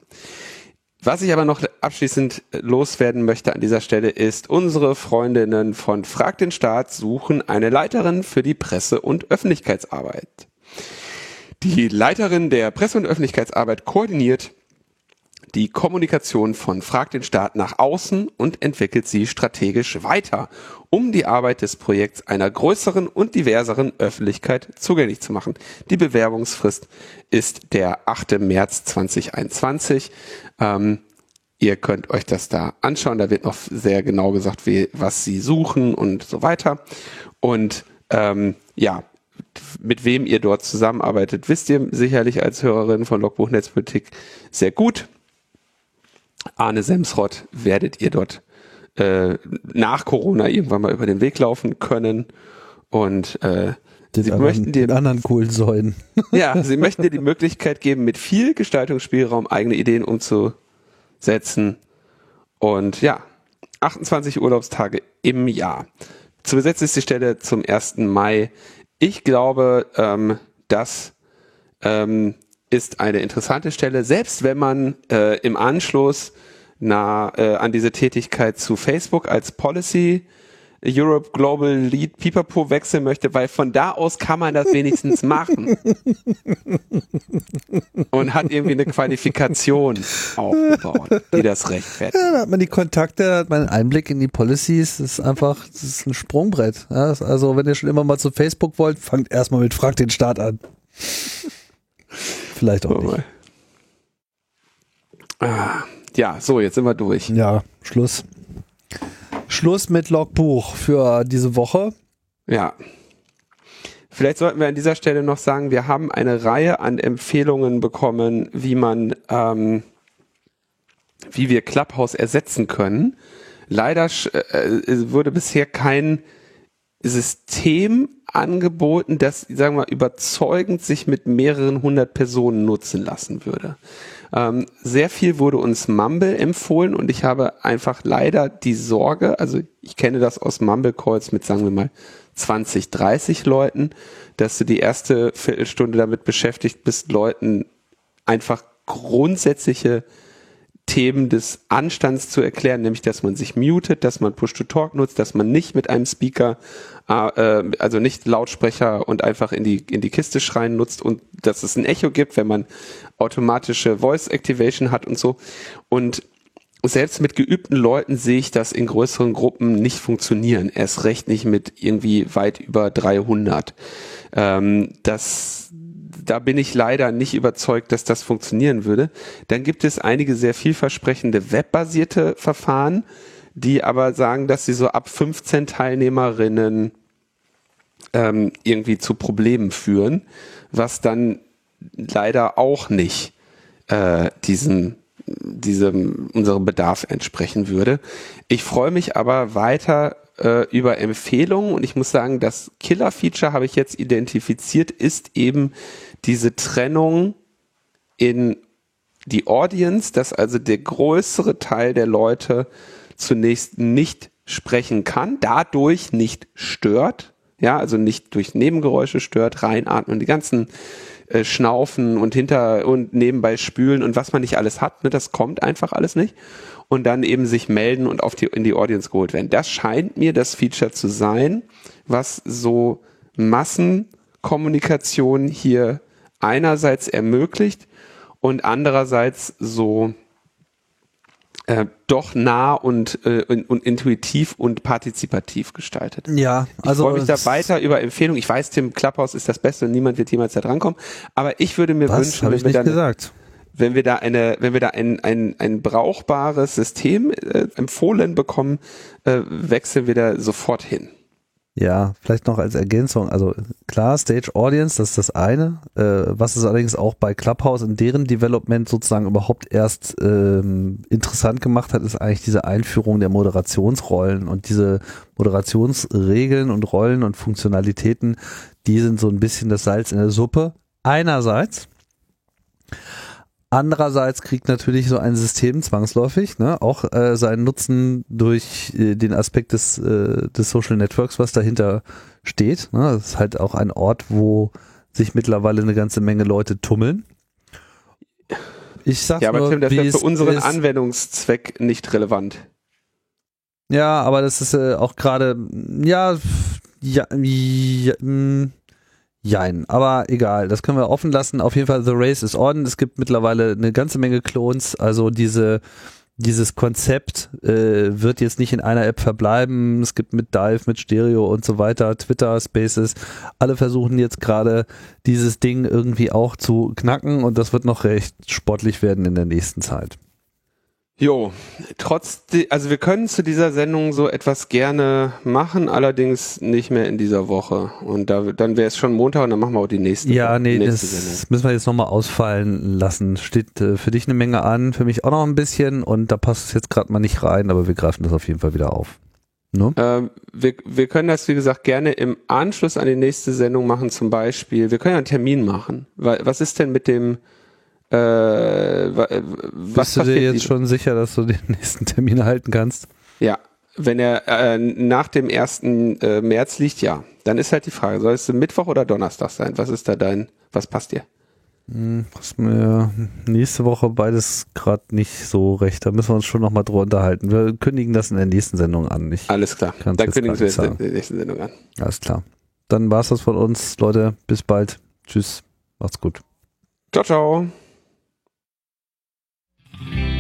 Was ich aber noch abschließend loswerden möchte an dieser Stelle ist, unsere Freundinnen von Frag den Staat suchen eine Leiterin für die Presse- und Öffentlichkeitsarbeit. Die Leiterin der Presse- und Öffentlichkeitsarbeit koordiniert die Kommunikation von Frag den Staat nach außen und entwickelt sie strategisch weiter, um die Arbeit des Projekts einer größeren und diverseren Öffentlichkeit zugänglich zu machen. Die Bewerbungsfrist ist der 8. März 2021. Ähm, ihr könnt euch das da anschauen. Da wird noch sehr genau gesagt, wie, was sie suchen und so weiter. Und ähm, ja, mit wem ihr dort zusammenarbeitet, wisst ihr sicherlich als Hörerin von Logbuch Netzpolitik sehr gut. Arne Semsrott werdet ihr dort äh, nach Corona irgendwann mal über den Weg laufen können. Und äh, den sie anderen, möchten dir den anderen coolen Säulen. (laughs) ja, sie (laughs) möchten dir die Möglichkeit geben, mit viel Gestaltungsspielraum eigene Ideen umzusetzen. Und ja, 28 Urlaubstage im Jahr. Zu besetzen ist die Stelle zum 1. Mai. Ich glaube, ähm, dass ähm, ist eine interessante Stelle, selbst wenn man äh, im Anschluss na, äh, an diese Tätigkeit zu Facebook als Policy Europe Global Lead Pipapo wechseln möchte, weil von da aus kann man das wenigstens machen. Und hat irgendwie eine Qualifikation aufgebaut, die das rechtfertigt. Ja, da hat man die Kontakte, hat man einen Einblick in die Policies, das ist einfach, das ist ein Sprungbrett. Ja, also wenn ihr schon immer mal zu Facebook wollt, fangt erstmal mit Frag den Staat an. Vielleicht auch nicht. Ah, ja, so, jetzt sind wir durch. Ja, Schluss. Schluss mit Logbuch für diese Woche. Ja. Vielleicht sollten wir an dieser Stelle noch sagen, wir haben eine Reihe an Empfehlungen bekommen, wie man, ähm, wie wir Clubhouse ersetzen können. Leider äh, wurde bisher kein System angeboten, das, sagen wir, überzeugend sich mit mehreren hundert Personen nutzen lassen würde. Ähm, sehr viel wurde uns Mumble empfohlen und ich habe einfach leider die Sorge, also ich kenne das aus Mumble Calls mit, sagen wir mal, 20, 30 Leuten, dass du die erste Viertelstunde damit beschäftigt bist, Leuten einfach grundsätzliche Themen des Anstands zu erklären, nämlich dass man sich mutet, dass man Push-to-Talk nutzt, dass man nicht mit einem Speaker, äh, also nicht Lautsprecher und einfach in die, in die Kiste schreien nutzt und dass es ein Echo gibt, wenn man automatische Voice Activation hat und so. Und selbst mit geübten Leuten sehe ich das in größeren Gruppen nicht funktionieren. Erst recht nicht mit irgendwie weit über 300. Ähm, das da bin ich leider nicht überzeugt, dass das funktionieren würde. Dann gibt es einige sehr vielversprechende webbasierte Verfahren, die aber sagen, dass sie so ab 15 Teilnehmerinnen ähm, irgendwie zu Problemen führen, was dann leider auch nicht äh, diesem diesem unserem Bedarf entsprechen würde. Ich freue mich aber weiter äh, über Empfehlungen und ich muss sagen, das Killer-Feature habe ich jetzt identifiziert, ist eben diese Trennung in die Audience, dass also der größere Teil der Leute zunächst nicht sprechen kann, dadurch nicht stört, ja, also nicht durch Nebengeräusche stört, reinatmen, die ganzen äh, Schnaufen und hinter und nebenbei spülen und was man nicht alles hat, ne, das kommt einfach alles nicht. Und dann eben sich melden und auf die, in die Audience geholt werden. Das scheint mir das Feature zu sein, was so Massenkommunikation hier einerseits ermöglicht und andererseits so äh, doch nah und, äh, und, intuitiv und partizipativ gestaltet. Ja, also ich freue mich da weiter über Empfehlungen. Ich weiß, Tim Klapphaus ist das Beste und niemand wird jemals da drankommen. Aber ich würde mir Was? wünschen, wenn wir, dann, gesagt. wenn wir da eine, wenn wir da ein ein, ein brauchbares System äh, empfohlen bekommen, äh, wechseln wir da sofort hin. Ja, vielleicht noch als Ergänzung. Also klar, Stage Audience, das ist das eine. Äh, was es allerdings auch bei Clubhouse in deren Development sozusagen überhaupt erst ähm, interessant gemacht hat, ist eigentlich diese Einführung der Moderationsrollen und diese Moderationsregeln und Rollen und Funktionalitäten, die sind so ein bisschen das Salz in der Suppe. Einerseits. Andererseits kriegt natürlich so ein System zwangsläufig ne, auch äh, seinen Nutzen durch äh, den Aspekt des, äh, des Social Networks, was dahinter steht. Ne. Das ist halt auch ein Ort, wo sich mittlerweile eine ganze Menge Leute tummeln. Ich sag ja, aber nur, Tim, das ist für unseren ist, Anwendungszweck nicht relevant. Ja, aber das ist äh, auch gerade, ja, ja, ja, mh, Jein, aber egal, das können wir offen lassen. Auf jeden Fall, The Race is on. Es gibt mittlerweile eine ganze Menge Clones, also diese dieses Konzept äh, wird jetzt nicht in einer App verbleiben. Es gibt mit Dive, mit Stereo und so weiter, Twitter, Spaces. Alle versuchen jetzt gerade dieses Ding irgendwie auch zu knacken und das wird noch recht sportlich werden in der nächsten Zeit. Jo, trotzdem, also wir können zu dieser Sendung so etwas gerne machen, allerdings nicht mehr in dieser Woche. Und da, dann wäre es schon Montag und dann machen wir auch die nächste. Ja, nee, nächste das Sendung. müssen wir jetzt nochmal ausfallen lassen. Steht äh, für dich eine Menge an, für mich auch noch ein bisschen und da passt es jetzt gerade mal nicht rein, aber wir greifen das auf jeden Fall wieder auf. No? Ähm, wir, wir können das, wie gesagt, gerne im Anschluss an die nächste Sendung machen, zum Beispiel. Wir können ja einen Termin machen. Was ist denn mit dem äh, was Bist du dir jetzt schon sicher, dass du den (laughs) nächsten Termin halten kannst? Ja, wenn er äh, nach dem 1. Äh, März liegt, ja. Dann ist halt die Frage, soll es Mittwoch oder Donnerstag sein? Was ist da dein, was passt dir? Hm, was mir nächste Woche beides gerade nicht so recht. Da müssen wir uns schon nochmal drüber unterhalten. Wir kündigen das in der nächsten Sendung an. Ich Alles klar. Dann kündigen wir es in der nächsten Sendung an. Alles klar. Dann war es das von uns, Leute. Bis bald. Tschüss. Macht's gut. Ciao, ciao. Bye.